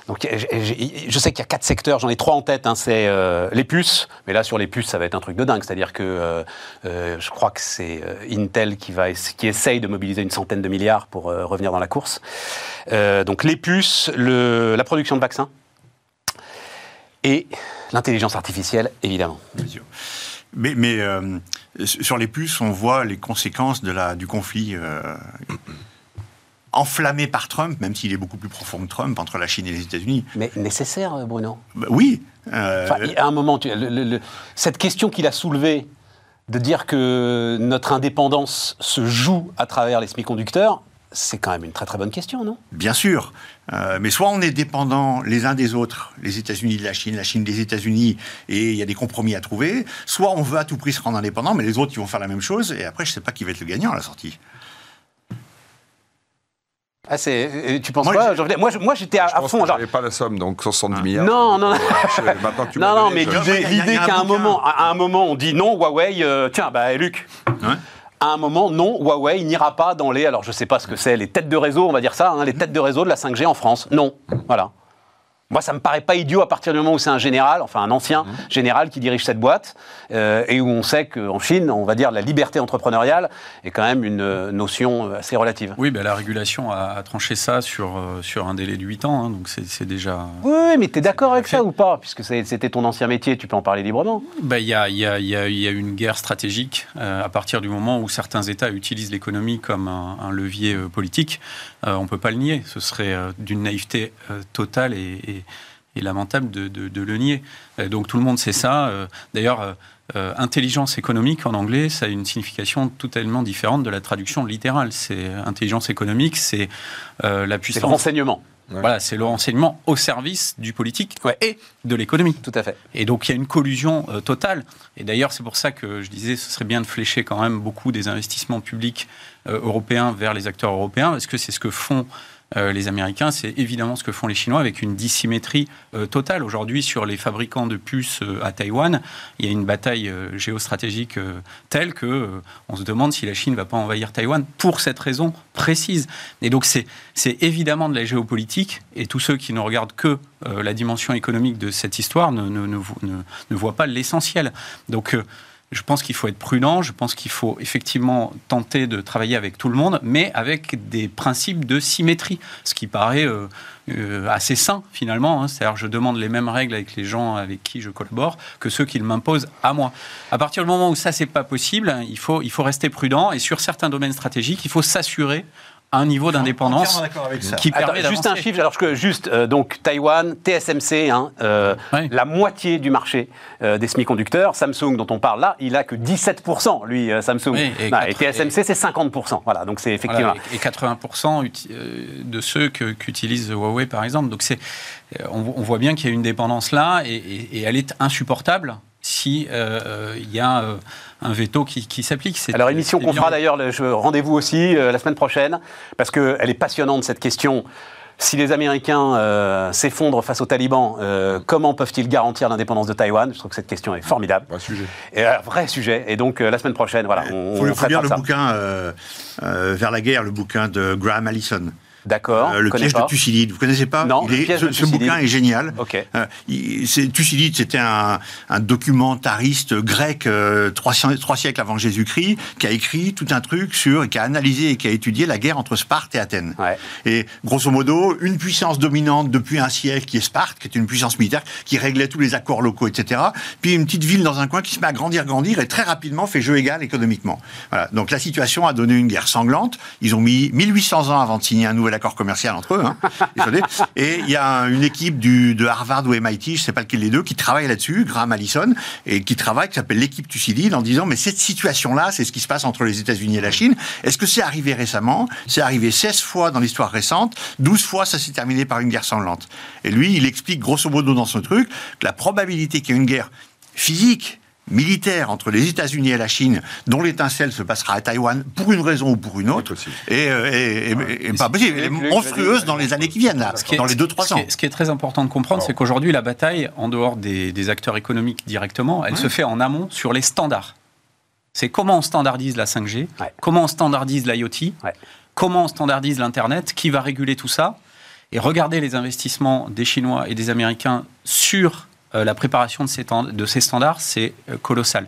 Donc, je, sais qu'il y a quatre secteurs, j'en ai trois en tête. hein, c'est les puces, mais là sur les puces, ça va être un truc de dingue. C'est-à-dire que je crois que c'est Intel qui va qui essaye de mobiliser une centaine de milliards pour revenir dans la course. Donc les puces, la production de vaccins et l'intelligence artificielle, évidemment. Mais, mais, euh, sur les puces, on voit les conséquences de la, du conflit euh, enflammé par Trump, même s'il est beaucoup plus profond que Trump, entre la Chine et les États-Unis. Mais nécessaire, euh, Bruno. Bah oui. euh, Enfin, à un moment, tu- le- le- le- cette question qu'il a soulevée de dire que notre indépendance se joue à travers les semi-conducteurs, c'est quand même une très très bonne question, non? Bien sûr. Euh, mais soit on est dépendants les uns des autres, les États-Unis de la Chine, la Chine des États-Unis, et il y a des compromis à trouver, soit on veut à tout prix se rendre indépendant, mais les autres, ils vont faire la même chose, et après, je ne sais pas qui va être le gagnant à la sortie. ah, euh, Tu penses Moi, Jean-Philippe Moi, je- moi, j'étais à, Je fond. que genre- j'avais pas la somme, donc 170 milliards. Non, non, non. Je- Maintenant que tu non, non, mais je- l'idée, un qu'à un moment, à un moment, on dit non, Huawei, euh, tiens, bah, Luc, Ouais. À un moment, non, Huawei n'ira pas dans les, alors je sais pas ce que c'est, les têtes de réseau, on va dire ça, hein, les têtes de réseau de la 5G en France. Non, voilà. Moi, ça me paraît pas idiot à partir du moment où c'est un général, enfin un ancien général qui dirige cette boîte, euh, et où on sait qu'en Chine, on va dire la liberté entrepreneuriale est quand même une euh, notion euh, assez relative. Oui, ben, la régulation a, a tranché ça sur, sur un délai de 8 ans, hein, donc c'est déjà... Oui, mais tu es d'accord avec fait. ça ou pas? Puisque c'était ton ancien métier, tu peux en parler librement. Ben, Il y, a, y, a, y, a, y a une guerre stratégique euh, à partir du moment où certains États utilisent l'économie comme un, un levier politique. Euh, on ne peut pas le nier. Ce serait d'une naïveté totale et, et- et lamentable de, de- de le nier. Euh, donc tout le monde sait ça. Euh, D'ailleurs, euh, intelligence économique en anglais, ça a une signification totalement différente de la traduction littérale. C'est intelligence économique, c'est euh, la C'est le puissance. renseignement. Voilà, c'est le renseignement au service du politique Ouais. et de l'économie. Tout à fait. Et donc il y a une collusion euh, totale. Et d'ailleurs, c'est pour ça que je disais, ce serait bien de flécher quand même beaucoup des investissements publics européens vers les acteurs européens, parce que c'est ce que font euh, les Américains, c'est évidemment ce que font les Chinois avec une dissymétrie euh, totale. Aujourd'hui, sur les fabricants de puces euh, à Taïwan, il y a une bataille géostratégique telle que on se demande si la Chine ne va pas envahir Taïwan pour cette raison précise. Et donc c'est évidemment de la géopolitique, et tous ceux qui ne regardent que la dimension économique de cette histoire ne, ne, ne, vo- ne- ne voient pas l'essentiel. Donc je pense qu'il faut être prudent, je pense qu'il faut effectivement tenter de travailler avec tout le monde, mais avec des principes de symétrie, ce qui paraît euh, euh, assez sain finalement. hein. C'est-à-dire je demande les mêmes règles avec les gens avec qui je collabore que ceux qui m'imposent à moi. À partir du moment où ça c'est pas possible, il faut, il faut rester prudent et sur certains domaines stratégiques, il faut s'assurer un niveau d'indépendance qui Attends, permet juste un chiffre, alors que juste euh, donc Taïwan, TSMC, hein, euh, la moitié du marché euh, des semi-conducteurs. Samsung, dont on parle là, il a que 17%, lui, euh, Samsung. Oui, et Ah, et quatre- TSMC, c'est 50%. Voilà, donc c'est effectivement. Voilà, et 80% uti- euh, de ceux qu'utilise Huawei, par exemple. Donc, c'est, on, on voit bien qu'il y a une dépendance là, et, et- et elle est insupportable si euh, il y a euh, un veto qui, qui s'applique. C'est- Alors, émission qu'on fera d'ailleurs, rendez-vous aussi euh, la semaine prochaine, parce qu'elle est passionnante cette question. Si les Américains euh, s'effondrent face aux talibans, euh, comment peuvent-ils garantir l'indépendance de Taïwan? Je trouve que cette question est formidable. Vrai sujet. Et un vrai sujet. Et donc, euh, la semaine prochaine, voilà, on, Il faut, on faut lire le ça. bouquin euh, euh, Vers la guerre, le bouquin de Graham Allison. D'accord. Euh, le piège pas. de Thucydide. Vous connaissez pas Non, Il est- le piège ce, de ce bouquin est génial. Ok. Euh, il- c'est- Thucydide, c'était un, un documentariste grec euh, trois siècles avant Jésus-Christ qui a écrit tout un truc sur, qui a analysé et qui a étudié la guerre entre Sparte et Athènes. Ouais. Et grosso modo, une puissance dominante depuis un siècle qui est Sparte, qui est une puissance militaire qui réglait tous les accords locaux, etc. Puis une petite ville dans un coin qui se met à grandir, grandir et très rapidement fait jeu égal économiquement. Voilà. Donc la situation a donné une guerre sanglante. Ils ont mis 1800 ans avant de signer un nouvel accord commercial entre eux. Hein. Et il y a un- une équipe du, de Harvard ou MIT, je sais pas lequel des deux, qui travaille là-dessus, Graham Allison, et qui travaille, qui s'appelle l'équipe Thucydide, en disant mais cette situation-là, c'est ce qui se passe entre les États-Unis et la Chine. Est-ce que c'est arrivé récemment? C'est arrivé 16 fois dans l'histoire récente, 12 fois ça s'est terminé par une guerre sanglante. Et lui, il explique grosso modo dans son truc que la probabilité qu'il y ait une guerre physique, militaire entre les États-Unis et la Chine, dont l'étincelle se passera à Taïwan pour une raison ou pour une autre, et, euh, et, et- et pas possible, est monstrueuse dans les années qui viennent, là, est- dans les 2-3 ce ans. qui est- Ce qui est très important de comprendre, c'est qu'aujourd'hui, la bataille, en dehors des, des acteurs économiques directement, elle se fait en amont sur les standards. C'est comment on standardise la 5G, Ouais. comment on standardise l'IoT, Ouais. comment on standardise l'Internet, qui va réguler tout ça. Et regardez les investissements des Chinois et des Américains sur euh, la préparation de ces, temps- de ces standards, c'est euh, colossal.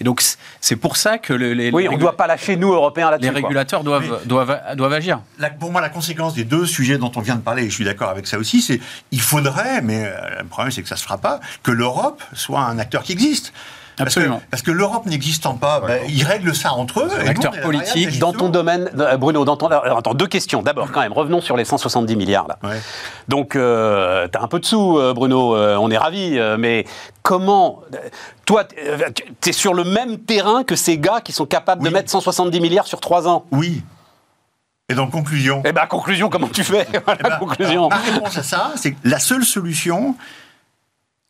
Et donc, c'est pour ça que le- les, Oui, les on ne doit pas lâcher, nous, Européens, là-dessus. les quoi. régulateurs doivent, doivent, doivent agir. La- pour moi, la conséquence des deux sujets dont on vient de parler, et je suis d'accord avec ça aussi, c'est il faudrait, mais euh, le problème c'est que ça ne se fera pas, que l'Europe soit un acteur qui existe. Absolument. Parce que, l'Europe n'existant pas, ben, ils règlent ça entre eux. et nous, acteur on est la politique, variable Dans ton domaine, euh, Bruno, dans ton, alors, attends, deux questions. D'abord, quand même, revenons sur les 170 milliards. Là. Ouais. Donc, tu as un peu de sous, euh, Bruno, euh, on est ravis, euh, mais comment. euh, Toi, tu es sur le même terrain que ces gars qui sont capables de mettre 170 milliards sur trois ans? Oui. Et donc, conclusion. Eh bien, conclusion, comment tu fais? Voilà, Eh ben, conclusion. Ma réponse à ça, c'est que la seule solution,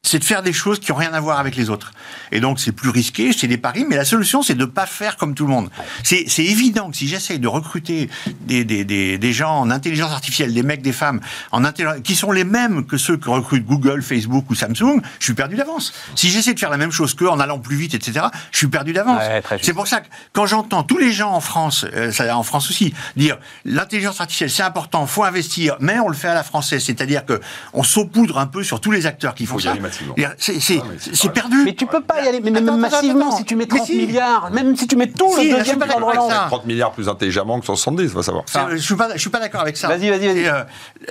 c'est de faire des choses qui n'ont rien à voir avec les autres. Et donc, c'est plus risqué, c'est des paris, mais la solution, c'est de ne pas faire comme tout le monde. C'est c'est évident que si j'essaye de recruter des, des, des, des gens en intelligence artificielle, des mecs, des femmes, en qui sont les mêmes que ceux que recrutent Google, Facebook ou Samsung, je suis perdu d'avance. Si j'essaie de faire la même chose qu'eux en allant plus vite, etc., je suis perdu d'avance. Ouais, c'est pour ça que quand j'entends tous les gens en France, euh, ça, en France aussi, dire l'intelligence artificielle c'est important, faut investir, mais on le fait à la française, c'est-à-dire que on saupoudre un peu sur tous les acteurs qui font ça. Massivement. C'est Ah, perdu. Mais tu peux pas y aller, mais même Attends, attends, massivement, attends. si tu mets Mais 30 si. milliards, même si tu mets tout Si, le deuxième plan de relance. ça. 30 milliards plus intelligemment que 170, va savoir. Je suis pas, je suis pas d'accord avec ça. Vas-y, vas-y, vas-y. Euh,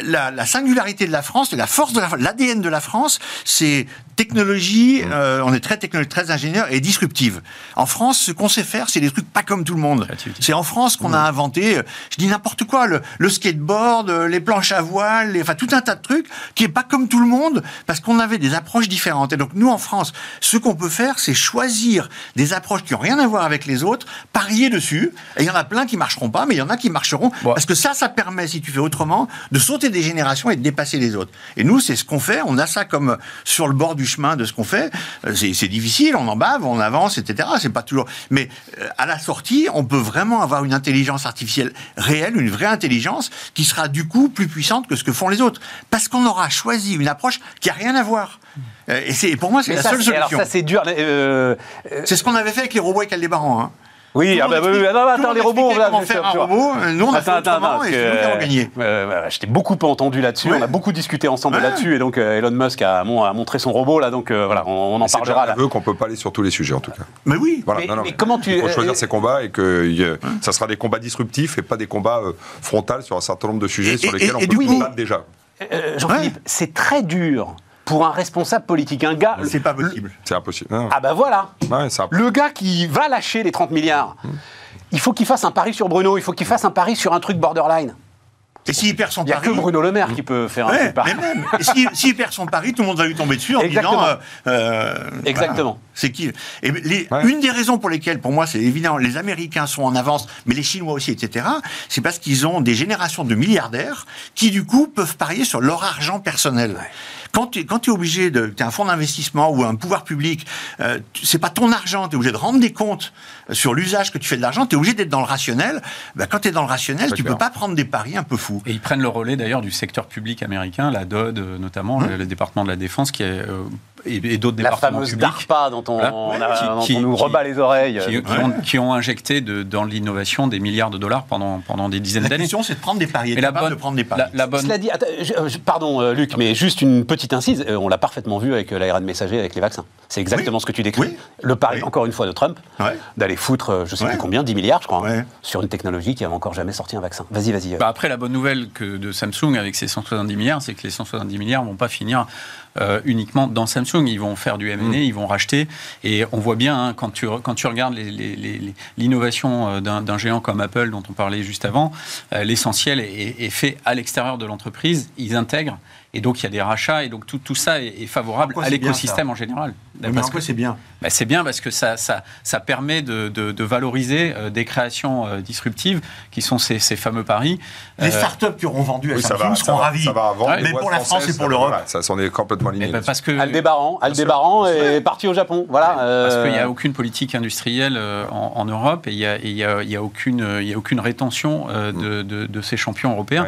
la, la singularité de la France, la force de la, l'ADN de la France, c'est technologie. Mmh. euh, on est très technologique, très ingénieur et disruptive. En France, ce qu'on sait faire, c'est des trucs pas comme tout le monde. C'est en France qu'on a Mmh. inventé. euh, Je dis n'importe quoi, le, le skateboard, euh, les planches à voile, les- enfin tout un tas de trucs qui est pas comme tout le monde parce qu'on avait des approches différentes. Et donc nous en France, ce qu'on peut faire, c'est choisir des approches qui ont rien à voir avec les autres, parier dessus. Et il y en a plein qui marcheront pas, mais il y en a qui marcheront Bon. parce que ça, ça permet, si tu fais autrement, de sauter des générations et de dépasser les autres. Et nous, c'est ce qu'on fait. On a ça comme sur le bord du chemin de ce qu'on fait. Euh, C'est c'est difficile, on en bave, on avance, etc. C'est pas toujours. Mais euh, à la sortie, on peut vraiment avoir une intelligence artificielle réelle, une vraie intelligence, qui sera du coup plus puissante que ce que font les autres, parce qu'on aura choisi une approche qui a rien à voir. Euh, Et c'est pour moi, c'est la ça, seule c'est- alors solution. ça, c'est dur. euh, C'est ce qu'on avait fait avec les robots et Caldebaran. Hein. Oui, ah bah explique- attends, tout le attends, les robots, comment je- faire un robot. Nous, on a fait Attends, attends, parce et que, c'est nous qui avons gagné. euh, voilà, je t'ai beaucoup entendu là-dessus. Ouais. On a beaucoup discuté ensemble Ouais. là-dessus. Et donc, euh, Elon Musk a, mon- a montré son robot, là. Donc, euh, voilà, on, on en C'est parlera un là. aveu qu'on peut pas aller sur tous les sujets, en tout cas. Mais oui. Voilà, Mais- non, non, mais comment tu- Il faut choisir euh, ses combats et que y a- ça sera des combats disruptifs et pas des combats euh, frontaux sur un certain nombre de sujets Et- sur et- lesquels et on peut combattre déjà. Euh, Jean-Philippe, c'est très dur pour un responsable politique, un gars. C'est pas possible. C'est impossible. Non, Ah bah voilà. ouais, Le gars qui va lâcher les 30 milliards, il faut qu'il fasse un pari sur Bruno, il faut qu'il fasse un pari sur un truc borderline. Et s'il perd son Il n'y a pari. que Bruno Le Maire qui peut faire un Ouais, pareil. mais même. Et S'il perd son pari, tout le monde va lui tomber dessus en Exactement. disant. euh, euh, Exactement. voilà. C'est qui? Et les- Ouais. Une des raisons pour lesquelles, pour moi, c'est évident, les Américains sont en avance, mais les Chinois aussi, etc. C'est parce qu'ils ont des générations de milliardaires qui, du coup, peuvent parier sur leur argent personnel. Quand tu quand es obligé de, tu un fonds d'investissement ou un pouvoir public, euh, c'est pas ton argent, tu es obligé de rendre des comptes sur l'usage que tu fais de l'argent, tu es obligé d'être dans le rationnel. Ben, quand tu es dans le rationnel, tu clair. peux pas prendre des paris un peu fous. Et ils prennent le relais d'ailleurs du secteur public américain, la DOD euh, notamment, le, le département de la défense, qui est, euh, et, et d'autres La départements fameuse publics. DARPA dont on, Voilà. on a- Qui- dont qui- on nous qui- rebat les oreilles. Qui, qui ont, qui ont injecté de- dans l'innovation des milliards de dollars pendant, pendant des dizaines La d'années. question, c'est de prendre des paris. Mais la bonne, de prendre des paris. la, la bonne, Cela dit, attends, je- je- pardon euh, Luc, mais juste une petite incise, euh, on l'a parfaitement vu avec euh, l'ARN messager, avec les vaccins. C'est exactement Oui. ce que tu décris. Oui. Le pari, Oui. encore une fois, de Trump, Ouais. d'aller foutre, euh, je sais Ouais. plus combien, 10 milliards, je crois, hein, sur une technologie qui avait encore jamais sorti un vaccin. Vas-y, vas-y. euh. Bah après, la bonne nouvelle que de Samsung avec ses 170 milliards, c'est que les 170 milliards vont pas finir euh, uniquement dans Samsung. Ils vont faire du M&A, Mm. ils vont racheter. Et on voit bien, hein, quand, tu, quand tu regardes l'innovation euh, d'un d'un géant comme Apple, dont on parlait juste avant, euh, l'essentiel est, est fait à l'extérieur de l'entreprise. Ils intègrent. Et donc, il y a des rachats, et donc tout, tout ça est, est favorable Pourquoi à l'écosystème en général. Mais quoi que- c'est bien ben, c'est bien parce que ça, ça, ça permet de, de- de valoriser euh, des créations euh, disruptives qui sont ces, ces fameux paris. Les Euh, startups qui auront vendu à Oui, Samsung va, seront ravis. ça va vendre Ouais, les mais pour la France et pour l'Europe. voilà, ça s'en est complètement mais aligné. ben, parce que Aldébaran, est parti au Japon. Voilà. Parce qu'il n'y a aucune politique industrielle en, en Europe et il n'y a, y a- il y a aucune, il y a aucune rétention euh, de, de- de ces champions européens.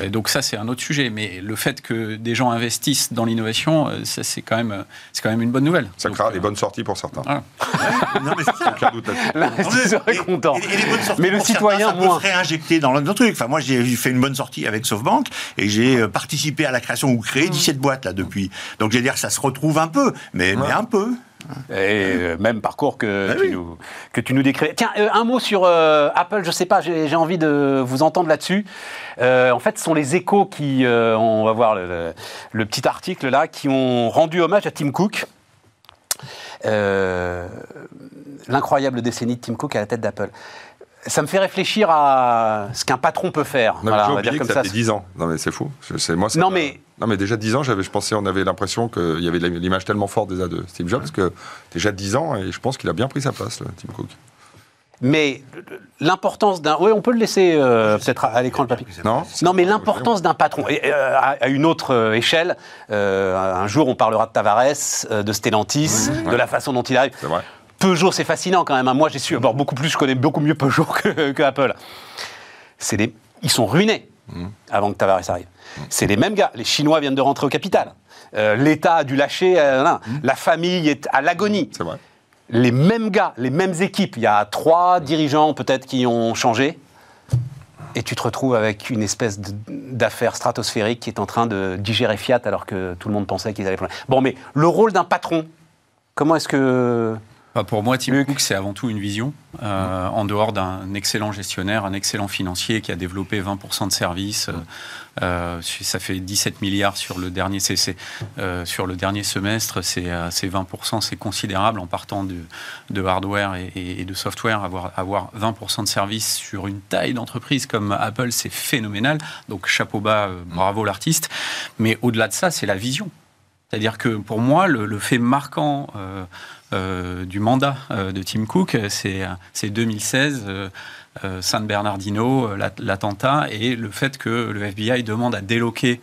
Ouais, donc ça, c'est un autre sujet. Mais le fait que des gens investissent dans l'innovation, euh, c'est quand, même, euh, c'est quand même une bonne nouvelle. Ça Donc, créera euh, des bonnes sorties pour certains. Non, mais c'est est content. Et, et les bonnes sorties Mais le pour citoyen, certains, ça moins. peut se réinjecter dans le truc. Enfin, moi, j'ai fait une bonne sortie avec SoftBank et j'ai euh, participé à la création ou créé 17 boîtes là depuis. Donc, je vais dire, ça se retrouve un peu, mais, mais un peu. Et euh, même parcours que, Ah tu, oui. nous, que tu nous décris. Tiens, euh, un mot sur euh, Apple, je sais pas, j'ai envie de vous entendre là-dessus. En fait, ce sont les échos qui, on va voir le, le- le petit article là, qui ont rendu hommage à Tim Cook. L'incroyable décennie de Tim Cook à la tête d'Apple. Ça me fait réfléchir à ce qu'un patron peut faire. Non, Voilà, mais on va dire comme que ça ça. fait 10 ans. Non, mais c'est fou. C'est moi. Non, m'a- mais- Non, mais déjà 10 ans, j'avais, je pensais, on avait l'impression qu'il y avait l'image tellement forte déjà de Steve Jobs que déjà 10 ans, et je pense qu'il a bien pris sa place, Tim Cook. Mais l'importance d'un. Oui, on peut le laisser euh, peut-être à, l'écran le papier. Non Non, mais l'importance d'un patron, et, euh, à, une autre euh, échelle, euh, un jour on parlera de Tavares, de Stellantis, de la façon dont il arrive. C'est vrai. Peugeot, c'est fascinant quand même. hein. Moi, j'ai su, alors, beaucoup plus, je connais beaucoup mieux Peugeot que, que Apple. C'est des, ils sont ruinés avant que Tavares arrive. C'est les mêmes gars. Les Chinois viennent de rentrer au capital. Euh, L'État a dû lâcher. euh, là. La famille est à l'agonie C'est vrai. les mêmes gars, les mêmes équipes. Il y a trois dirigeants peut-être qui ont changé. Et tu te retrouves avec une espèce d'affaire stratosphérique qui est en train de digérer Fiat alors que tout le monde pensait qu'ils allaient... Bon, mais le rôle d'un patron, comment est-ce que... Bah, pour moi, Tim Luc. Cook, c'est avant tout une vision. euh, en dehors d'un excellent gestionnaire, un excellent financier qui a développé 20% de services. euh, euh, ça fait 17 milliards sur le dernier, c'est- c'est, euh, sur le dernier semestre. C'est euh, c'est 20%, c'est considérable en partant de, de hardware et, et- et de software. Avoir, avoir 20% de services sur une taille d'entreprise comme Apple, c'est phénoménal. Donc chapeau bas, bravo l'artiste. Mais au-delà de ça, c'est la vision. C'est-à-dire que pour moi, le, le fait marquant euh, du mandat euh, de Tim Cook, c'est c'est 2016, euh, euh, San Bernardino, euh, l'att- l'attentat, et le fait que le FBI demande à déloquer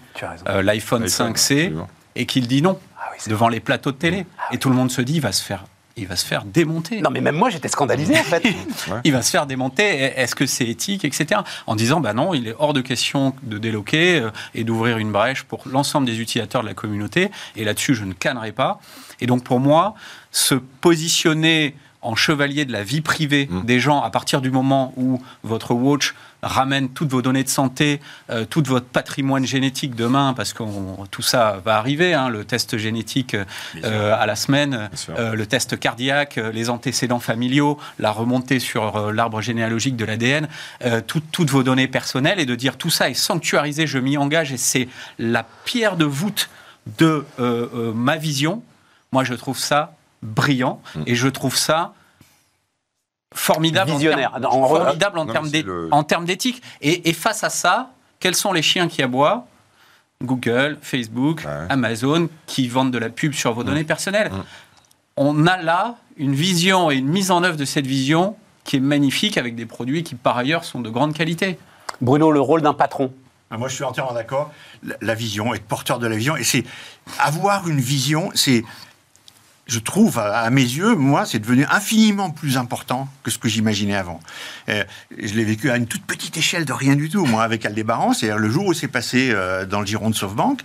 euh, l'iPhone L'iPhone, 5C absolument. et qu'il dit non Ah oui, devant les plateaux de télé. Et tout le monde se dit, il va se faire, il va se faire démonter. Non, mais même moi, j'étais scandalisé, en fait. Il va se faire démonter. Est-ce que c'est éthique, etc. En disant, bah non, il est hors de question de déloquer et d'ouvrir une brèche pour l'ensemble des utilisateurs de la communauté. Et là-dessus, je ne cannerai pas. Et donc, pour moi, se positionner en chevalier de la vie privée Mm. des gens à partir du moment où votre watch ramène toutes vos données de santé, euh, tout votre patrimoine génétique demain, parce que tout ça va arriver, hein, le test génétique euh, à la semaine, euh, le test cardiaque, euh, les antécédents familiaux, la remontée sur l'arbre généalogique de l'ADN, tout- toutes vos données personnelles, et de dire tout ça est sanctuarisé, je m'y engage, et c'est la pierre de voûte de ma vision. Moi, je trouve ça brillant, Mm. et je trouve ça formidable Visionnaire. en termes, En- formidable en Non, termes mais d'é- c'est le- en termes d'éthique. Et, et face à ça, quels sont les chiens qui aboient? Google, Facebook, Ouais. Amazon, qui vendent de la pub sur vos données personnelles. Mm. On a là une vision et une mise en œuvre de cette vision qui est magnifique avec des produits qui par ailleurs sont de grande qualité. Bruno, le rôle d'un patron. Ah, Moi, je suis entièrement d'accord. La, la vision, être porteur de la vision, et c'est avoir une vision, c'est, je trouve, à, mes yeux, moi, c'est devenu infiniment plus important que ce que j'imaginais avant. Euh, je l'ai vécu à une toute petite échelle de rien du tout, moi, avec Aldébaran. C'est-à-dire le jour où c'est passé euh, dans le giron de SoftBank.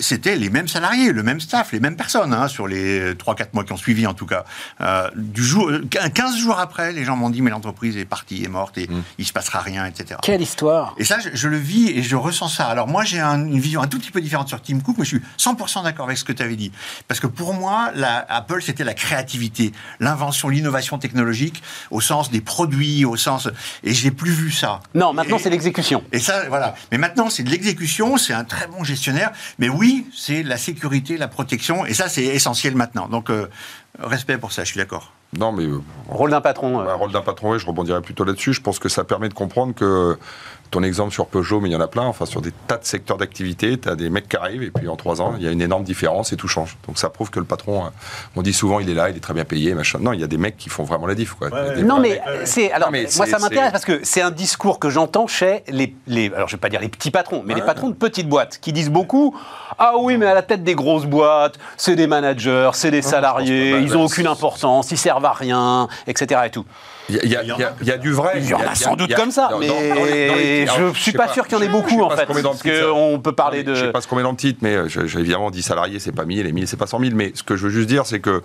C'était les mêmes salariés, le même staff, les mêmes personnes, hein, sur les 3-4 mois qui ont suivi en tout cas. Euh, du jour, 15 jours après, les gens m'ont dit mais l'entreprise est partie, est morte et il se passera rien, etc. Quelle histoire Et ça, je, je le vis et je ressens ça. Alors moi, j'ai un- une vision un tout petit peu différente sur Tim Cook, mais je suis 100% d'accord avec ce que tu avais dit. Parce que pour moi, la, Apple, c'était la créativité, l'invention, l'innovation technologique, au sens des produits, au sens... Et je n'ai plus vu ça. Non, maintenant c'est l'exécution. et ça, voilà. Mais maintenant, c'est de l'exécution, c'est un très bon gestionnaire. Mais oui, c'est la sécurité, la protection. Et ça, c'est essentiel maintenant. Donc, euh, Respect pour ça, je suis d'accord. Non, mais euh, Rôle d'un patron. euh. Un rôle d'un patron, oui, je rebondirais plutôt là-dessus. Je pense que ça permet de comprendre que ton exemple sur Peugeot, mais il y en a plein, enfin sur des tas de secteurs d'activité, tu as des mecs qui arrivent et puis en trois ans, il y a une énorme différence et tout change. Donc ça prouve que le patron, euh, on dit souvent il est là, il est très bien payé, machin. Non, il y a des mecs qui font vraiment la diff. Quoi. Non vrais mais c'est alors Non, mais moi ça m'intéresse parce que c'est un discours que j'entends chez les, les alors je vais pas dire les petits patrons mais les Ouais. patrons de petites boîtes qui disent beaucoup ah oui mais à la tête des grosses boîtes c'est des managers c'est des salariés pas. ils Bah, ont bah, aucune importance ils servent à rien etc et tout Il y, a- du vrai. il y en a sans doute comme ça mais je alors, suis sais pas sûr qu'il y en ait beaucoup sais en fait parce qu'on peut parler Je sais de pas ce qu'on met dans le titre, mais euh, j'ai évidemment 10 salariés, c'est pas 1000, et 1000, c'est pas 100 000. Mais ce que je veux juste dire, c'est que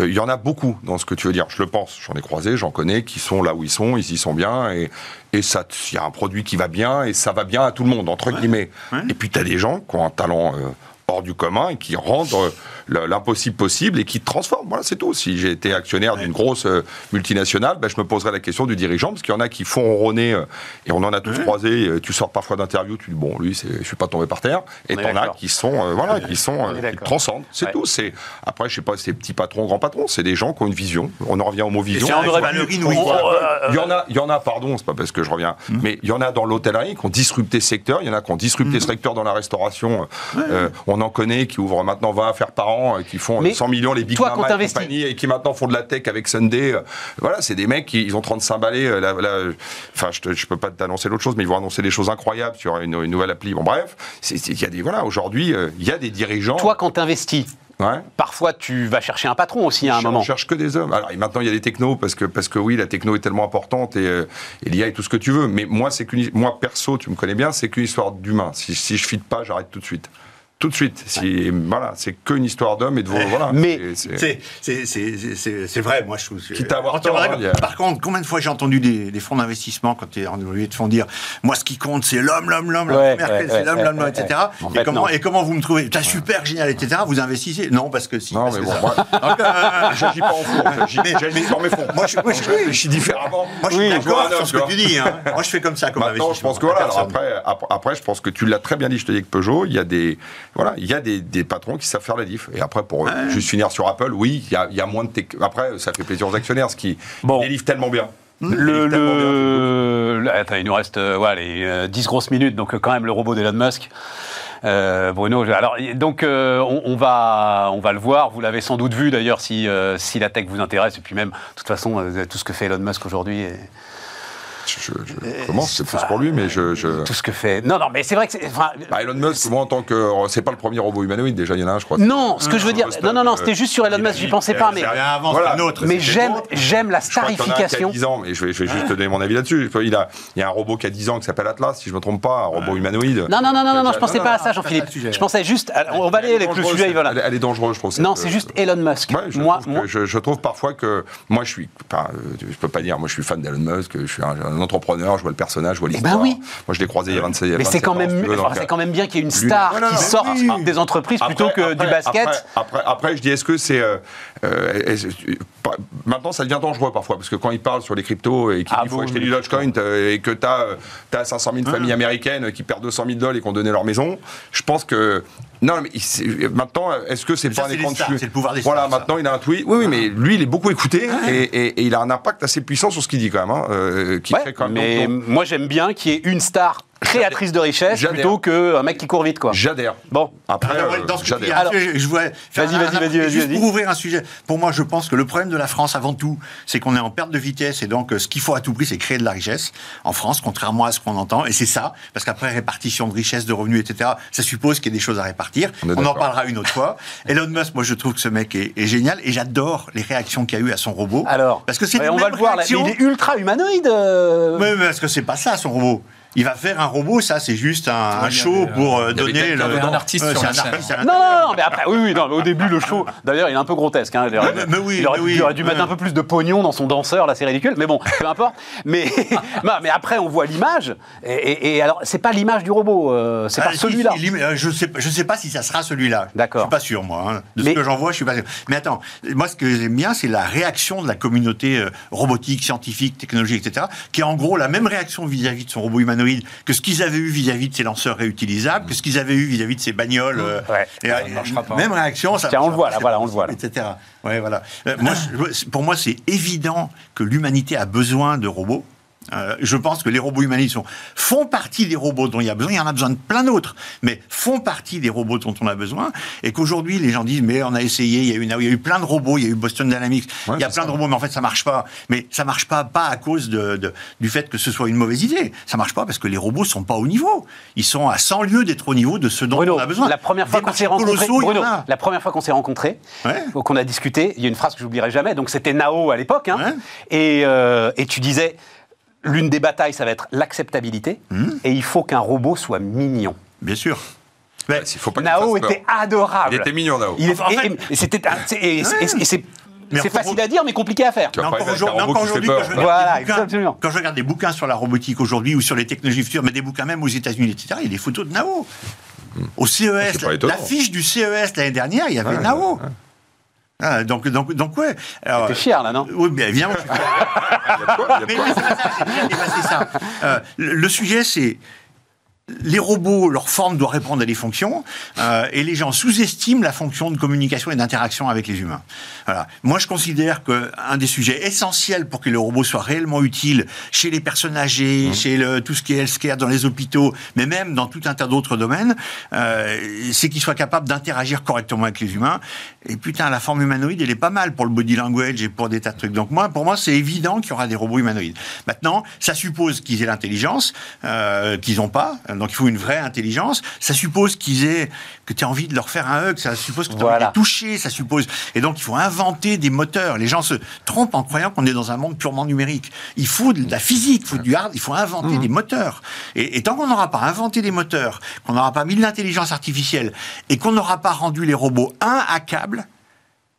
euh, il y en a beaucoup dans ce que tu veux dire. Je le pense, j'en ai croisé, j'en connais, qui sont là où ils sont, ils y sont bien, et, et ça, il y a un produit qui va bien, et ça va bien à tout le monde, entre guillemets. Ouais. Et puis tu as des gens qui ont un talent euh, hors du commun et qui rendent euh, le- l'impossible possible et qui transforment. Voilà, c'est tout. Si j'ai été actionnaire d'une grosse euh, multinationale, ben, je me poserai la question du dirigeant, parce qu'il y en a qui font ronronner, euh, et on en a tous croisé. Tu sors parfois d'interview, tu dis bon, lui, je suis pas tombé par terre. Et t'en as qui sont, euh, voilà, qui sont, euh, qui transcendent. C'est Ouais. tout. C'est après, je sais pas, c'est petits patrons, grands patrons. C'est des gens qui ont une vision. On en revient au mot vision. on euh, Il y en a, il y en a, pardon, c'est pas parce que je reviens, mais il y en a dans l'hôtellerie qui ont disrupté ce secteur. Il y en a qui ont disrupté ce secteur dans la restauration. On en connaît qui ouvrent maintenant 20 affaires par an, euh, qui font Mais 100 millions les Big toi, Mama et compagnie, et qui maintenant font de la tech avec Sunday. Euh, Voilà, c'est des mecs qui ils ont 35 balais. euh, là- là, Enfin, je, je peux pas t'annoncer l'autre chose, mais ils vont annoncer des choses incroyables sur une, une nouvelle appli. Bon, bref, il y a des voilà, aujourd'hui, euh, il y a des dirigeants. toi quand t'investis Ouais. parfois tu vas chercher un patron aussi à un Je- moment On cherche que des hommes. Alors et maintenant il y a des technos parce que parce que oui la techno est tellement importante et, euh, et l'IA et tout ce que tu veux. Mais moi c'est moi perso tu me connais bien c'est qu'une histoire d'humain. Si, si je fit pas j'arrête tout de suite. Tout de suite. Si, voilà c'est qu'une histoire d'homme et de voilà. Mais- c'est- vrai, moi je trouve. Quitte à avoir tort, hein, a- Par contre, combien de fois j'ai entendu des, des fonds d'investissement quand tu es en de fonds dire Moi, ce qui compte, c'est l'homme, l'homme, l'homme, Ouais, ouais, c'est l'homme, ouais, l'homme, etc. En et, comment, et comment vous me trouvez? T'as super génial, etc. Vous investissez? Non, parce que si. Non parce mais bon moi Donc, euh, j'agis pas en fond. J'agis sur mes fonds. moi, je, moi, je- je réfléchis différemment. moi, je suis d'accord sur ce que tu dis. hein. Moi, je fais comme ça comme Maintenant, je investissement. pense que voilà. Après, je pense que tu l'as très bien dit. Je te dis que Peugeot, il y a des, voilà, il y a des, des patrons qui savent faire la diff. Et après, pour juste finir sur Apple, oui, il y a, y a moins de. tech- Après, ça fait plaisir aux actionnaires, ce qui Bon. délivre tellement bien. Le, bien. attends, il nous reste euh, ouais, les euh, 10 grosses minutes, donc euh, quand même le robot d'Elon Musk. Euh, Bruno, alors donc euh, on, on va on va le voir. Vous l'avez sans doute vu d'ailleurs si euh, si la tech vous intéresse et puis même de toute façon euh, tout ce que fait Elon Musk aujourd'hui. et Je, je, je commence, c'est plus pour lui, mais je. je... Tout ce que fait. Non non mais c'est vrai que c'est. enfin, Bah, Elon Musk, moi en tant que. C'est pas le premier robot humanoïde, déjà, il y en a un, je crois. non, ce que je veux dire. Non non non, c'était juste sur Elon il Musk. J'y pensais pas, mais avant, Voilà. un autre. mais j'aime la y en a un qui a starification. 10 ans, mais je vais, je vais juste te donner mon avis là-dessus. Il, a, il y a un robot qui a 10 ans qui s'appelle Atlas, si je ne me trompe pas, un robot humanoïde. Non non non non non, non, je pensais non, pas à ça, Jean-Philippe. Je pensais juste. On va aller Elle est avec le dangereuse, sujet. Voilà. Elle, est dangereuse, je trouve. Non, c'est juste Elon Musk. Moi, je, trouve parfois que moi je suis, euh, je peux pas dire, moi je suis fan d'Elon Musk, je suis un, un entrepreneur, je vois le personnage, je vois ben l'histoire. oui. Moi je l'ai croisé il y a 26 Mais c'est quand même, enfin, c'est quand même bien qu'il y ait une star Non, non, qui sorte oui, des entreprises plutôt que du basket. Après, après, après, je dis, est-ce que c'est. euh, euh, pas- maintenant, ça devient dangereux parfois, parce que quand il parle sur les cryptos et qu'il Ah faut bon, acheter du Dogecoin euh, et que tu as, 500 000 familles américaines qui perdent 200 000 dollars et qui ont donné leur maison, je pense que. Non, mais maintenant, est-ce que c'est pas un écran de c'est le pouvoir des Voilà, stars, ça. maintenant il a un tweet. Oui, oui, mais lui, il est beaucoup écouté et, et- et il a un impact assez puissant sur ce qu'il dit quand même. hein, euh, qui Ouais, crée quand même. mais donc- donc, moi j'aime bien qu'il y ait une star créatrice de richesse plutôt qu'un mec qui court vite quoi. J'adhère. Bon. Après, Alors, euh, dans ce que tu dis, j'adhère. un Alors- je voulais faire Vas-y, vas-y, un- vas-y, vas-y, Juste vas-y. pour ouvrir un sujet. Pour moi, je pense que le problème de la France, avant tout, c'est qu'on est en perte de vitesse et donc euh, ce qu'il faut à tout prix, c'est créer de la richesse en France, contrairement à ce qu'on entend. Et c'est ça, parce qu'après répartition de richesse, de revenus, etc., ça suppose qu'il y a des choses à répartir. On On en parlera une autre fois. Elon Musk, moi, je trouve que ce mec est, est génial et j'adore les réactions qu'il y a eu à son robot. Alors, parce que c'est ouais, on va le voir là. Mais réactions. il est ultra humanoïde. euh. Mais, mais parce que c'est pas ça son robot. Il va faire un robot, ça c'est juste un, y show avait, pour euh, avait donner le. dedans. un artiste sur la un scène. artiste à Non, non, non, mais après, oui, oui, non, mais au début, le show, d'ailleurs, il est un peu grotesque. Hein, il aurait, Mais- mais oui, il aurait, mais oui. il aurait dû mettre un peu plus de pognon dans son danseur, là, c'est ridicule, mais bon, peu importe. Mais, mais après, on voit l'image, et, et- et alors, c'est pas l'image du robot, euh, c'est Ah, pas si, celui-là. euh, je sais, je sais pas si ça sera celui-là. D'accord. Je suis pas sûr, moi. hein. De Mais- ce que j'en vois, je suis pas sûr. Mais attends, moi, ce que j'aime bien, c'est la réaction de la communauté euh, robotique, scientifique, technologique, etc., qui est en gros la même réaction vis-à-vis de son robot humanoïde que ce qu'ils avaient eu vis-à-vis de ces lanceurs réutilisables, que ce qu'ils avaient eu vis-à-vis de ces bagnoles. euh, Ouais. et, Ça euh, pas. Même réaction, ça Tiens, on le voit, là, voilà, on le voit, là. etc. Ouais, voilà. Euh, moi, je- pour moi, c'est évident que l'humanité a besoin de robots. Euh, je pense que les robots humanoïdes sont, font partie des robots dont il y a besoin. Il y en a besoin de plein d'autres, mais font partie des robots dont on a besoin. Et qu'aujourd'hui, les gens disent mais on a essayé, il y a eu, il y a eu plein de robots, il y a eu Boston Dynamics, Ouais, il y a plein ça. de robots, mais en fait ça marche pas. Mais ça marche pas pas à cause de, de- du fait que ce soit une mauvaise idée. Ça marche pas parce que les robots sont pas au niveau. Ils sont à 100 lieues d'être au niveau de ce dont Bruno, on a besoin. la première fois qu'on s'est rencontrés, Bruno, la première fois qu'on s'est rencontrés, Ouais. qu'on a discuté, il y a une phrase que j'oublierai jamais. Donc c'était Nao à l'époque, hein, Ouais. et, euh, et tu disais l'une des batailles, ça va être l'acceptabilité, Hmm. et il faut qu'un robot soit mignon. Bien sûr. Mais- Il faut pas Nao fasse peur. était adorable. Il était mignon, Nao. Il est- En et- fait- et- et c'était c'est- et- et- et c'est Mais c'est faut- facile à dire, mais compliqué à faire. Mais encore aujourd'hui, quand je regarde Voilà, des bouquins- absolument. quand je regarde des bouquins sur la robotique aujourd'hui ou sur les technologies futures, mais des bouquins même aux États-Unis, etc., il y a des photos de Nao. Au CES, C'est pas la- étonnant. l'affiche du CES l'année dernière, il y avait Ouais, Nao. ouais. Ah, donc, donc, donc, ouais. Alors, T'es fier là, non Oui, bien évidemment. Mais quoi. c'est pas ça, c'est déjà dépassé ça. Euh, le, le sujet, c'est les robots, leur forme doit répondre à des fonctions, euh, et les gens sous-estiment la fonction de communication et d'interaction avec les humains. Voilà. Moi, je considère qu'un des sujets essentiels pour que les robots soient réellement utiles chez les personnes âgées, chez le, tout ce qui est healthcare dans les hôpitaux, mais même dans tout un tas d'autres domaines, euh, c'est qu'ils soient capables d'interagir correctement avec les humains. Et putain, la forme humanoïde, elle est pas mal pour le body language et pour des tas de trucs. Donc moi, pour moi, c'est évident qu'il y aura des robots humanoïdes. Maintenant, ça suppose qu'ils aient l'intelligence, euh, qu'ils n'ont pas. Donc il faut une vraie intelligence. Ça suppose qu'ils aient que tu as envie de leur faire un hug. Ça suppose que tu as envie de Voilà. les toucher. Ça suppose. Et donc il faut inventer des moteurs. Les gens se trompent en croyant qu'on est dans un monde purement numérique. Il faut de la physique, il faut du hard, il faut inventer des moteurs. Et, et tant qu'on n'aura pas inventé des moteurs, qu'on n'aura pas mis de l'intelligence artificielle et qu'on n'aura pas rendu les robots inhackables,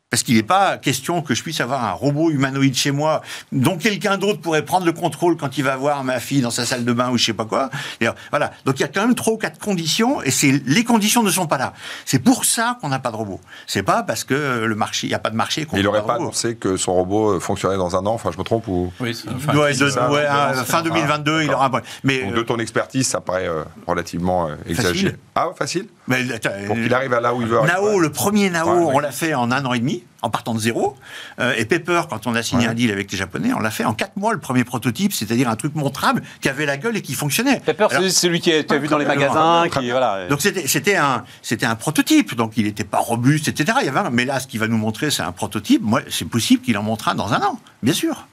parce qu'il n'est pas question que je puisse avoir un robot humanoïde chez moi dont quelqu'un d'autre pourrait prendre le contrôle quand il va voir ma fille dans sa salle de bain ou je sais pas quoi. Et voilà. Donc il y a quand même trois ou quatre conditions et c'est les conditions ne sont pas là. C'est pour ça qu'on n'a pas de robot. C'est pas parce que le marché, il n'y a pas de marché qu'on Il n'a n'aurait de pas annoncé que son robot euh, fonctionnait dans un an, enfin je me trompe, ou, Oui, Ouais, de- ça. ouais, fin ça. 2022, il aura un point. Mais, donc euh, de ton expertise, ça paraît euh, relativement euh, exagéré. Ah, facile? Mais, Pour qu'il arrive à là où il veut. Nao, Ouais. le premier Nao, Ouais, ouais. on l'a fait en un an et demi, en partant de zéro. Euh, et Pepper, quand on a signé Ouais. un deal avec les Japonais, on l'a fait en quatre mois, le premier prototype, c'est-à-dire un truc montrable qui avait la gueule et qui fonctionnait. Pepper, Alors- c'est celui qui as vu dans les magasins, qui voilà. Donc c'était c'était un c'était un prototype, donc il n'était pas robuste, etc. Il y avait un- mais là, ce qu'il va nous montrer, c'est un prototype. Moi, c'est possible qu'il en montre un dans un an, bien sûr,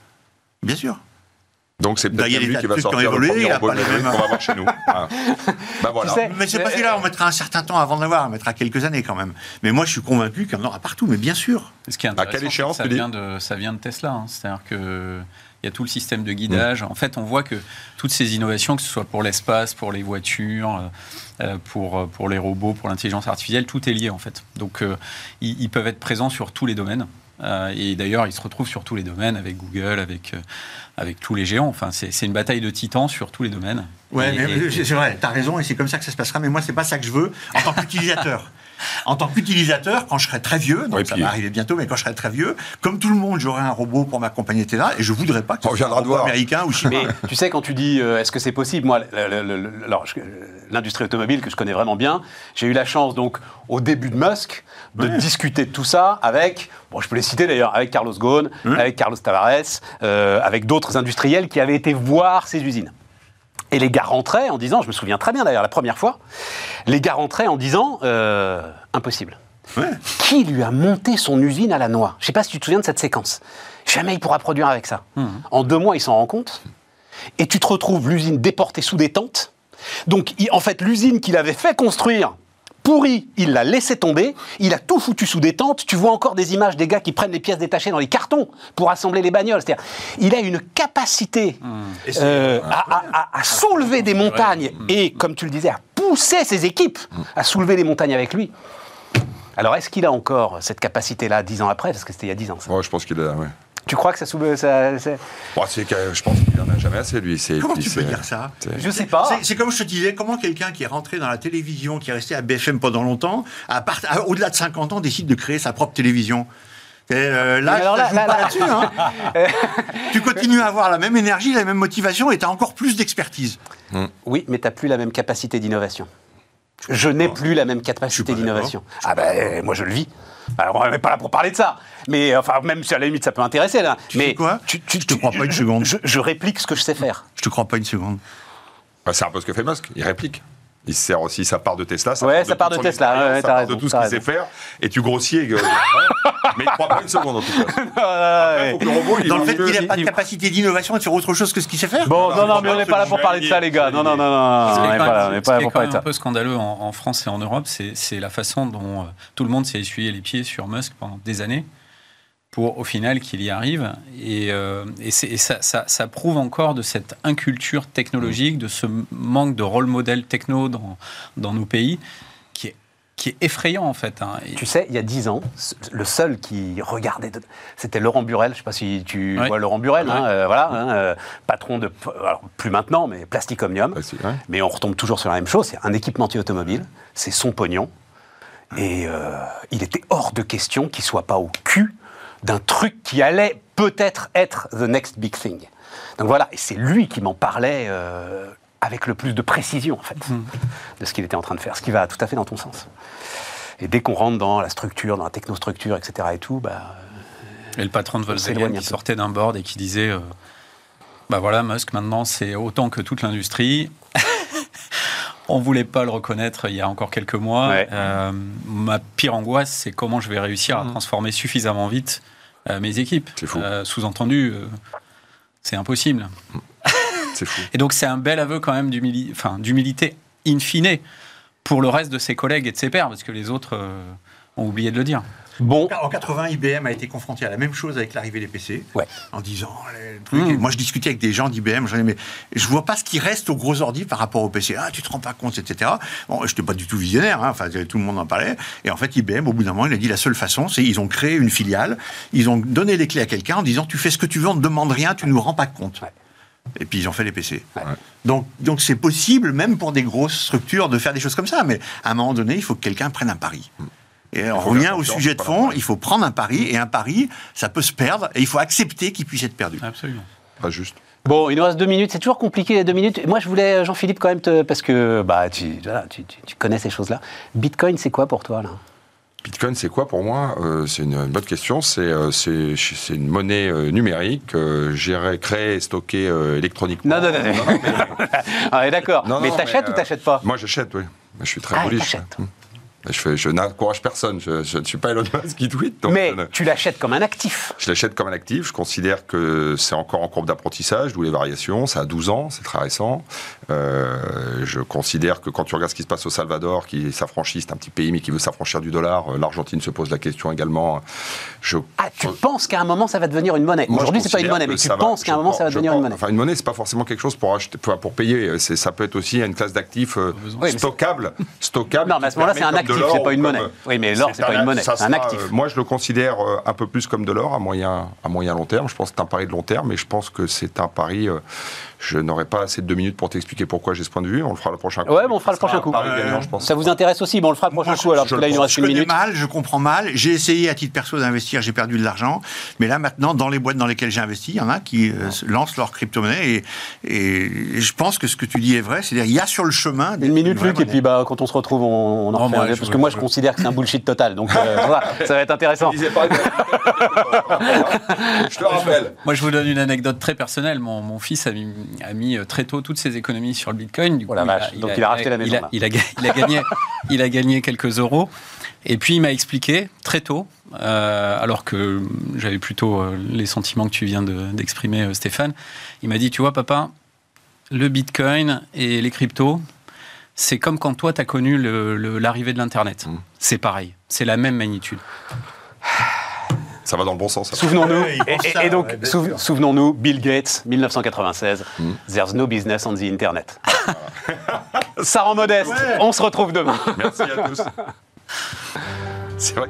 bien sûr. Donc c'est peut-être il y a bien des lui qui de va trucs qui sortir le évolué, premier robot pas les numérique mêmes- qu'on va voir chez nous. Ah. Bah voilà. sais, Mais c'est pas Euh, là, on mettra un certain temps avant d'avoir, on mettra quelques années quand même. Mais moi, je suis convaincu qu'il y en aura partout, mais bien sûr. Ce qui est À intéressant, quelle c'est que échéance, ça tu dis vient de ça vient de Tesla. hein. C'est-à-dire que il y a tout le système de guidage. En fait, on voit que toutes ces innovations, que ce soit pour l'espace, pour les voitures, euh, euh, pour euh, pour les robots, pour l'intelligence artificielle, tout est lié en fait. Donc, euh, ils, ils peuvent être présents sur tous les domaines. Euh, et d'ailleurs, ils se retrouvent sur tous les domaines avec Google, avec euh, avec tous les géants. Enfin, c'est une bataille de titans sur tous les domaines. Mais et- c'est vrai, t'as raison, et c'est comme ça que ça se passera, mais moi, c'est pas ça que je veux en tant qu'utilisateur. En tant qu'utilisateur, quand je serai très vieux, donc ça puis- va arriver bientôt, mais quand je serai très vieux, comme tout le monde, j'aurai un robot pour m'accompagner, etc. Et je voudrais pas que soit un robot voir. américain ou chinois. Mais tu sais, quand tu dis euh, est-ce que c'est possible, moi, l'industrie automobile que je connais vraiment bien, j'ai eu la chance, donc, au début de Musk, de discuter de tout ça avec, bon, je peux les citer d'ailleurs, avec Carlos Ghosn, avec Carlos Tavares, euh, avec d'autres industriels qui avaient été voir ces usines. Et les gars rentraient en disant, je me souviens très bien d'ailleurs la première fois, les gars rentraient en disant euh, impossible. Ouais. Qui lui a monté son usine à la noix? Je sais pas si tu te souviens de cette séquence. Jamais il pourra produire avec ça. En deux mois, il s'en rend compte. Et tu te retrouves l'usine déportée sous des tentes. Donc, en fait, l'usine qu'il avait fait construire, pourrie, il l'a laissé tomber. Il a tout foutu sous des tentes. Tu vois encore des images des gars qui prennent les pièces détachées dans les cartons pour assembler les bagnoles. C'est-à-dire, il a une capacité c'est- euh, à, à- à- à soulever des montagnes et, comme tu le disais, à pousser ses équipes à soulever les montagnes avec lui. Alors, est-ce qu'il a encore cette capacité-là dix ans après? Parce que c'était il y a dix ans. ça. Ouais, je pense qu'il a. Ouais. Tu crois que ça soulève ça, Bon, c'est que- je pense qu'il en a jamais assez, lui. C'est- Comment tu peux dire ça c'est- Je sais pas. C'est- C'est comme je te disais, comment quelqu'un qui est rentré dans la télévision, qui est resté à BFM pendant longtemps, à part- à- au-delà de 50 ans, décide de créer sa propre télévision Et, euh, là, Mais alors ça là- joue là- pas là- là-dessus. hein. tu continues à avoir la même énergie, la même motivation et tu as encore plus d'expertise. Oui, mais tu n'as plus la même capacité d'innovation. Je n'ai plus la même capacité d'innovation. Ah ben, moi je le vis. Alors, on n'est pas là pour parler de ça. Mais enfin, même si à la limite ça peut intéresser là. Tu mais sais quoi? Je te crois pas une seconde. Je, je réplique ce que je sais faire. Je te crois pas une seconde. Bah, c'est un peu ce que fait Musk, il réplique. Il se sert aussi sa part de Tesla. Ouais, sa part de toute son Tesla, ouais, sa t'as part raison, de tout ce qu'il sait faire, et tu grossis. et que- mais il croit pas une seconde en tout cas. Après, faut que le robot, il Dans le fait qu'il n'a pas de capacité d'innovation et de faire autre chose que ce qu'il sait faire Bon, non, non, mais on n'est pas là pour parler de ça, les gars. Non, non, non, non, Ce qui on est n'est pas là, ce qui quand même de un ça. peu scandaleux en, France et en Europe, c'est c'est la façon dont euh, tout le monde s'est essuyé les pieds sur Musk pendant des années pour au final qu'il y arrive. Et, euh, et c'est- et ça, ça- ça prouve encore de cette inculture technologique, de ce manque de rôle modèle techno dans, dans nos pays qui est, qui est effrayant en fait. hein. Et- Tu sais, il y a dix ans, le seul qui regardait, de- c'était Laurent Burel. Je ne sais pas si tu Ouais. vois Laurent Burel, hein, euh, voilà, hein, euh, patron de, alors, plus maintenant, mais Plastic Omnium. Ah, si. Mais on retombe toujours sur la même chose, c'est un équipementier automobile, c'est son pognon. Et euh, il était hors de question qu'il soit pas au cul d'un truc qui allait peut-être être the next big thing. Donc voilà, et c'est lui qui m'en parlait euh, avec le plus de précision, en fait, de ce qu'il était en train de faire, ce qui va tout à fait dans ton sens. Et dès qu'on rentre dans la structure, dans la technostructure, etc. et tout, bah, Et le patron de Volkswagen qui sortait d'un board et qui disait euh, Bah voilà, Musk, maintenant, c'est autant que toute l'industrie. On voulait pas le reconnaître il y a encore quelques mois. Ouais. Euh, ma pire angoisse, c'est comment je vais réussir à transformer suffisamment vite mes équipes. C'est fou. Euh, Sous-entendu, euh, c'est impossible. C'est fou. Et donc, c'est un bel aveu quand même d'humili- enfin, d'humilité in fine pour le reste de ses collègues et de ses pairs, parce que les autres euh, ont oublié de le dire. Bon, En 80, IBM a été confronté à la même chose avec l'arrivée des PC. Ouais. En disant, les trucs- et moi je discutais avec des gens d'IBM, j'en ai, mais je vois pas ce qui reste aux gros ordi par rapport au PC. Ah, tu te rends pas compte, etc. Bon, je n'étais pas du tout visionnaire, hein, enfin tout le monde en parlait. Et en fait, IBM, au bout d'un moment, il a dit la seule façon, c'est ils ont créé une filiale, ils ont donné les clés à quelqu'un en disant, tu fais ce que tu veux, on ne demande rien, tu nous rends pas compte. Ouais. Et puis ils ont fait les PC. Ouais. Donc donc c'est possible, même pour des grosses structures, de faire des choses comme ça. Mais à un moment donné, il faut que quelqu'un prenne un pari. Et on revient au sujet de fond, il faut prendre un pari, et un pari, ça peut se perdre, et il faut accepter qu'il puisse être perdu. Absolument. Pas juste. Bon, il nous reste deux minutes. C'est toujours compliqué les deux minutes. Moi, je voulais, Jean-Philippe, quand même, te, parce que bah, tu, voilà, tu, tu- tu connais ces choses-là. Bitcoin, c'est quoi pour toi là? Bitcoin, c'est quoi pour moi? Euh, C'est une bonne question. C'est euh, une monnaie euh, numérique, euh, gérée, créée et stockée euh, électroniquement. Non, non, non. non, mais- Ah, d'accord. Non, mais non, t'achètes ou euh, t'achètes pas? Moi, j'achète, oui. Je suis très Ah, bullish. Je, fais- je n'encourage personne. Je, ne suis pas Elon Musk qui tweet. donc Mais je tu l'achètes comme un actif. Je l'achète comme un actif. Je considère que c'est encore en courbe d'apprentissage, d'où les variations. Ça a 12 ans, c'est très récent. Euh, je considère que quand tu regardes ce qui se passe au Salvador, qui s'affranchit, c'est un petit pays, mais qui veut s'affranchir du dollar. euh, L'Argentine se pose la question également. Je, Ah, tu penses qu'à un moment, ça va devenir une monnaie Moi, Aujourd'hui, c'est pas une monnaie, mais tu va- penses qu'à un moment, pense- ça va devenir pense- une monnaie Enfin, une monnaie, c'est pas forcément quelque chose pour acheter, pour, pour payer. C'est- Ça peut être aussi une classe d'actifs euh. Oui, stockable, stockable. Non, mais à ce moment-là, c'est un de actif, c'est l'or pas une monnaie. Oui, mais l'or, c'est pas un- une monnaie, c'est un actif. euh, moi, je le considère euh, un peu plus comme de l'or à moyen, à moyen long terme. Je pense que c'est un pari de long terme, mais je pense que c'est un pari. Je n'aurai pas assez de deux minutes pour t'expliquer pourquoi j'ai ce point de vue. On le fera le prochain coup. Ouais, mais on fera le prochain coup. un pari gagnant, je pense. Ça vous intéresse aussi Bon, on le fera le prochain Moi, coup, alors, je que là, il nous reste Je une minute. mal, je comprends mal. J'ai essayé à titre perso d'investir, j'ai perdu de l'argent. Mais là, maintenant, dans les boîtes dans lesquelles j'ai investi, il y en a qui euh, lancent leur crypto-monnaie. Et, et je pense que ce que tu dis est vrai. C'est-à-dire, il y a sur le chemin. des- Une minute, Luc, et puis bah, quand on se retrouve, on, on en Non, refait un parce que moi, je considère que c'est un bullshit total. Donc, euh, voilà, ça va être intéressant. Je pas- je te rappelle. Moi, je vous donne une anecdote très personnelle. Mon, mon fils a mis, a mis, euh, très tôt toutes ses économies sur le Bitcoin. Du Oh la vache. Donc, il a racheté la maison, Il a, il a il a gagné, il a gagné quelques euros. Et puis, il m'a expliqué très tôt, euh, alors que j'avais plutôt euh, les sentiments que tu viens de- d'exprimer, Stéphane. Il m'a dit Tu vois, papa, le Bitcoin et les cryptos, c'est comme quand toi, tu as connu l'arrivée de l'Internet. Mm. C'est pareil. C'est la même magnitude. Ça va dans le bon sens. Souvenons-nous, et, pense et- ça, et donc, ouais, bien souv- sûr. souvenons-nous, Bill Gates, 1996, Mm. There's no business on the Internet. Ça rend modeste, Ouais. on se retrouve demain. Merci à tous. C'est vrai.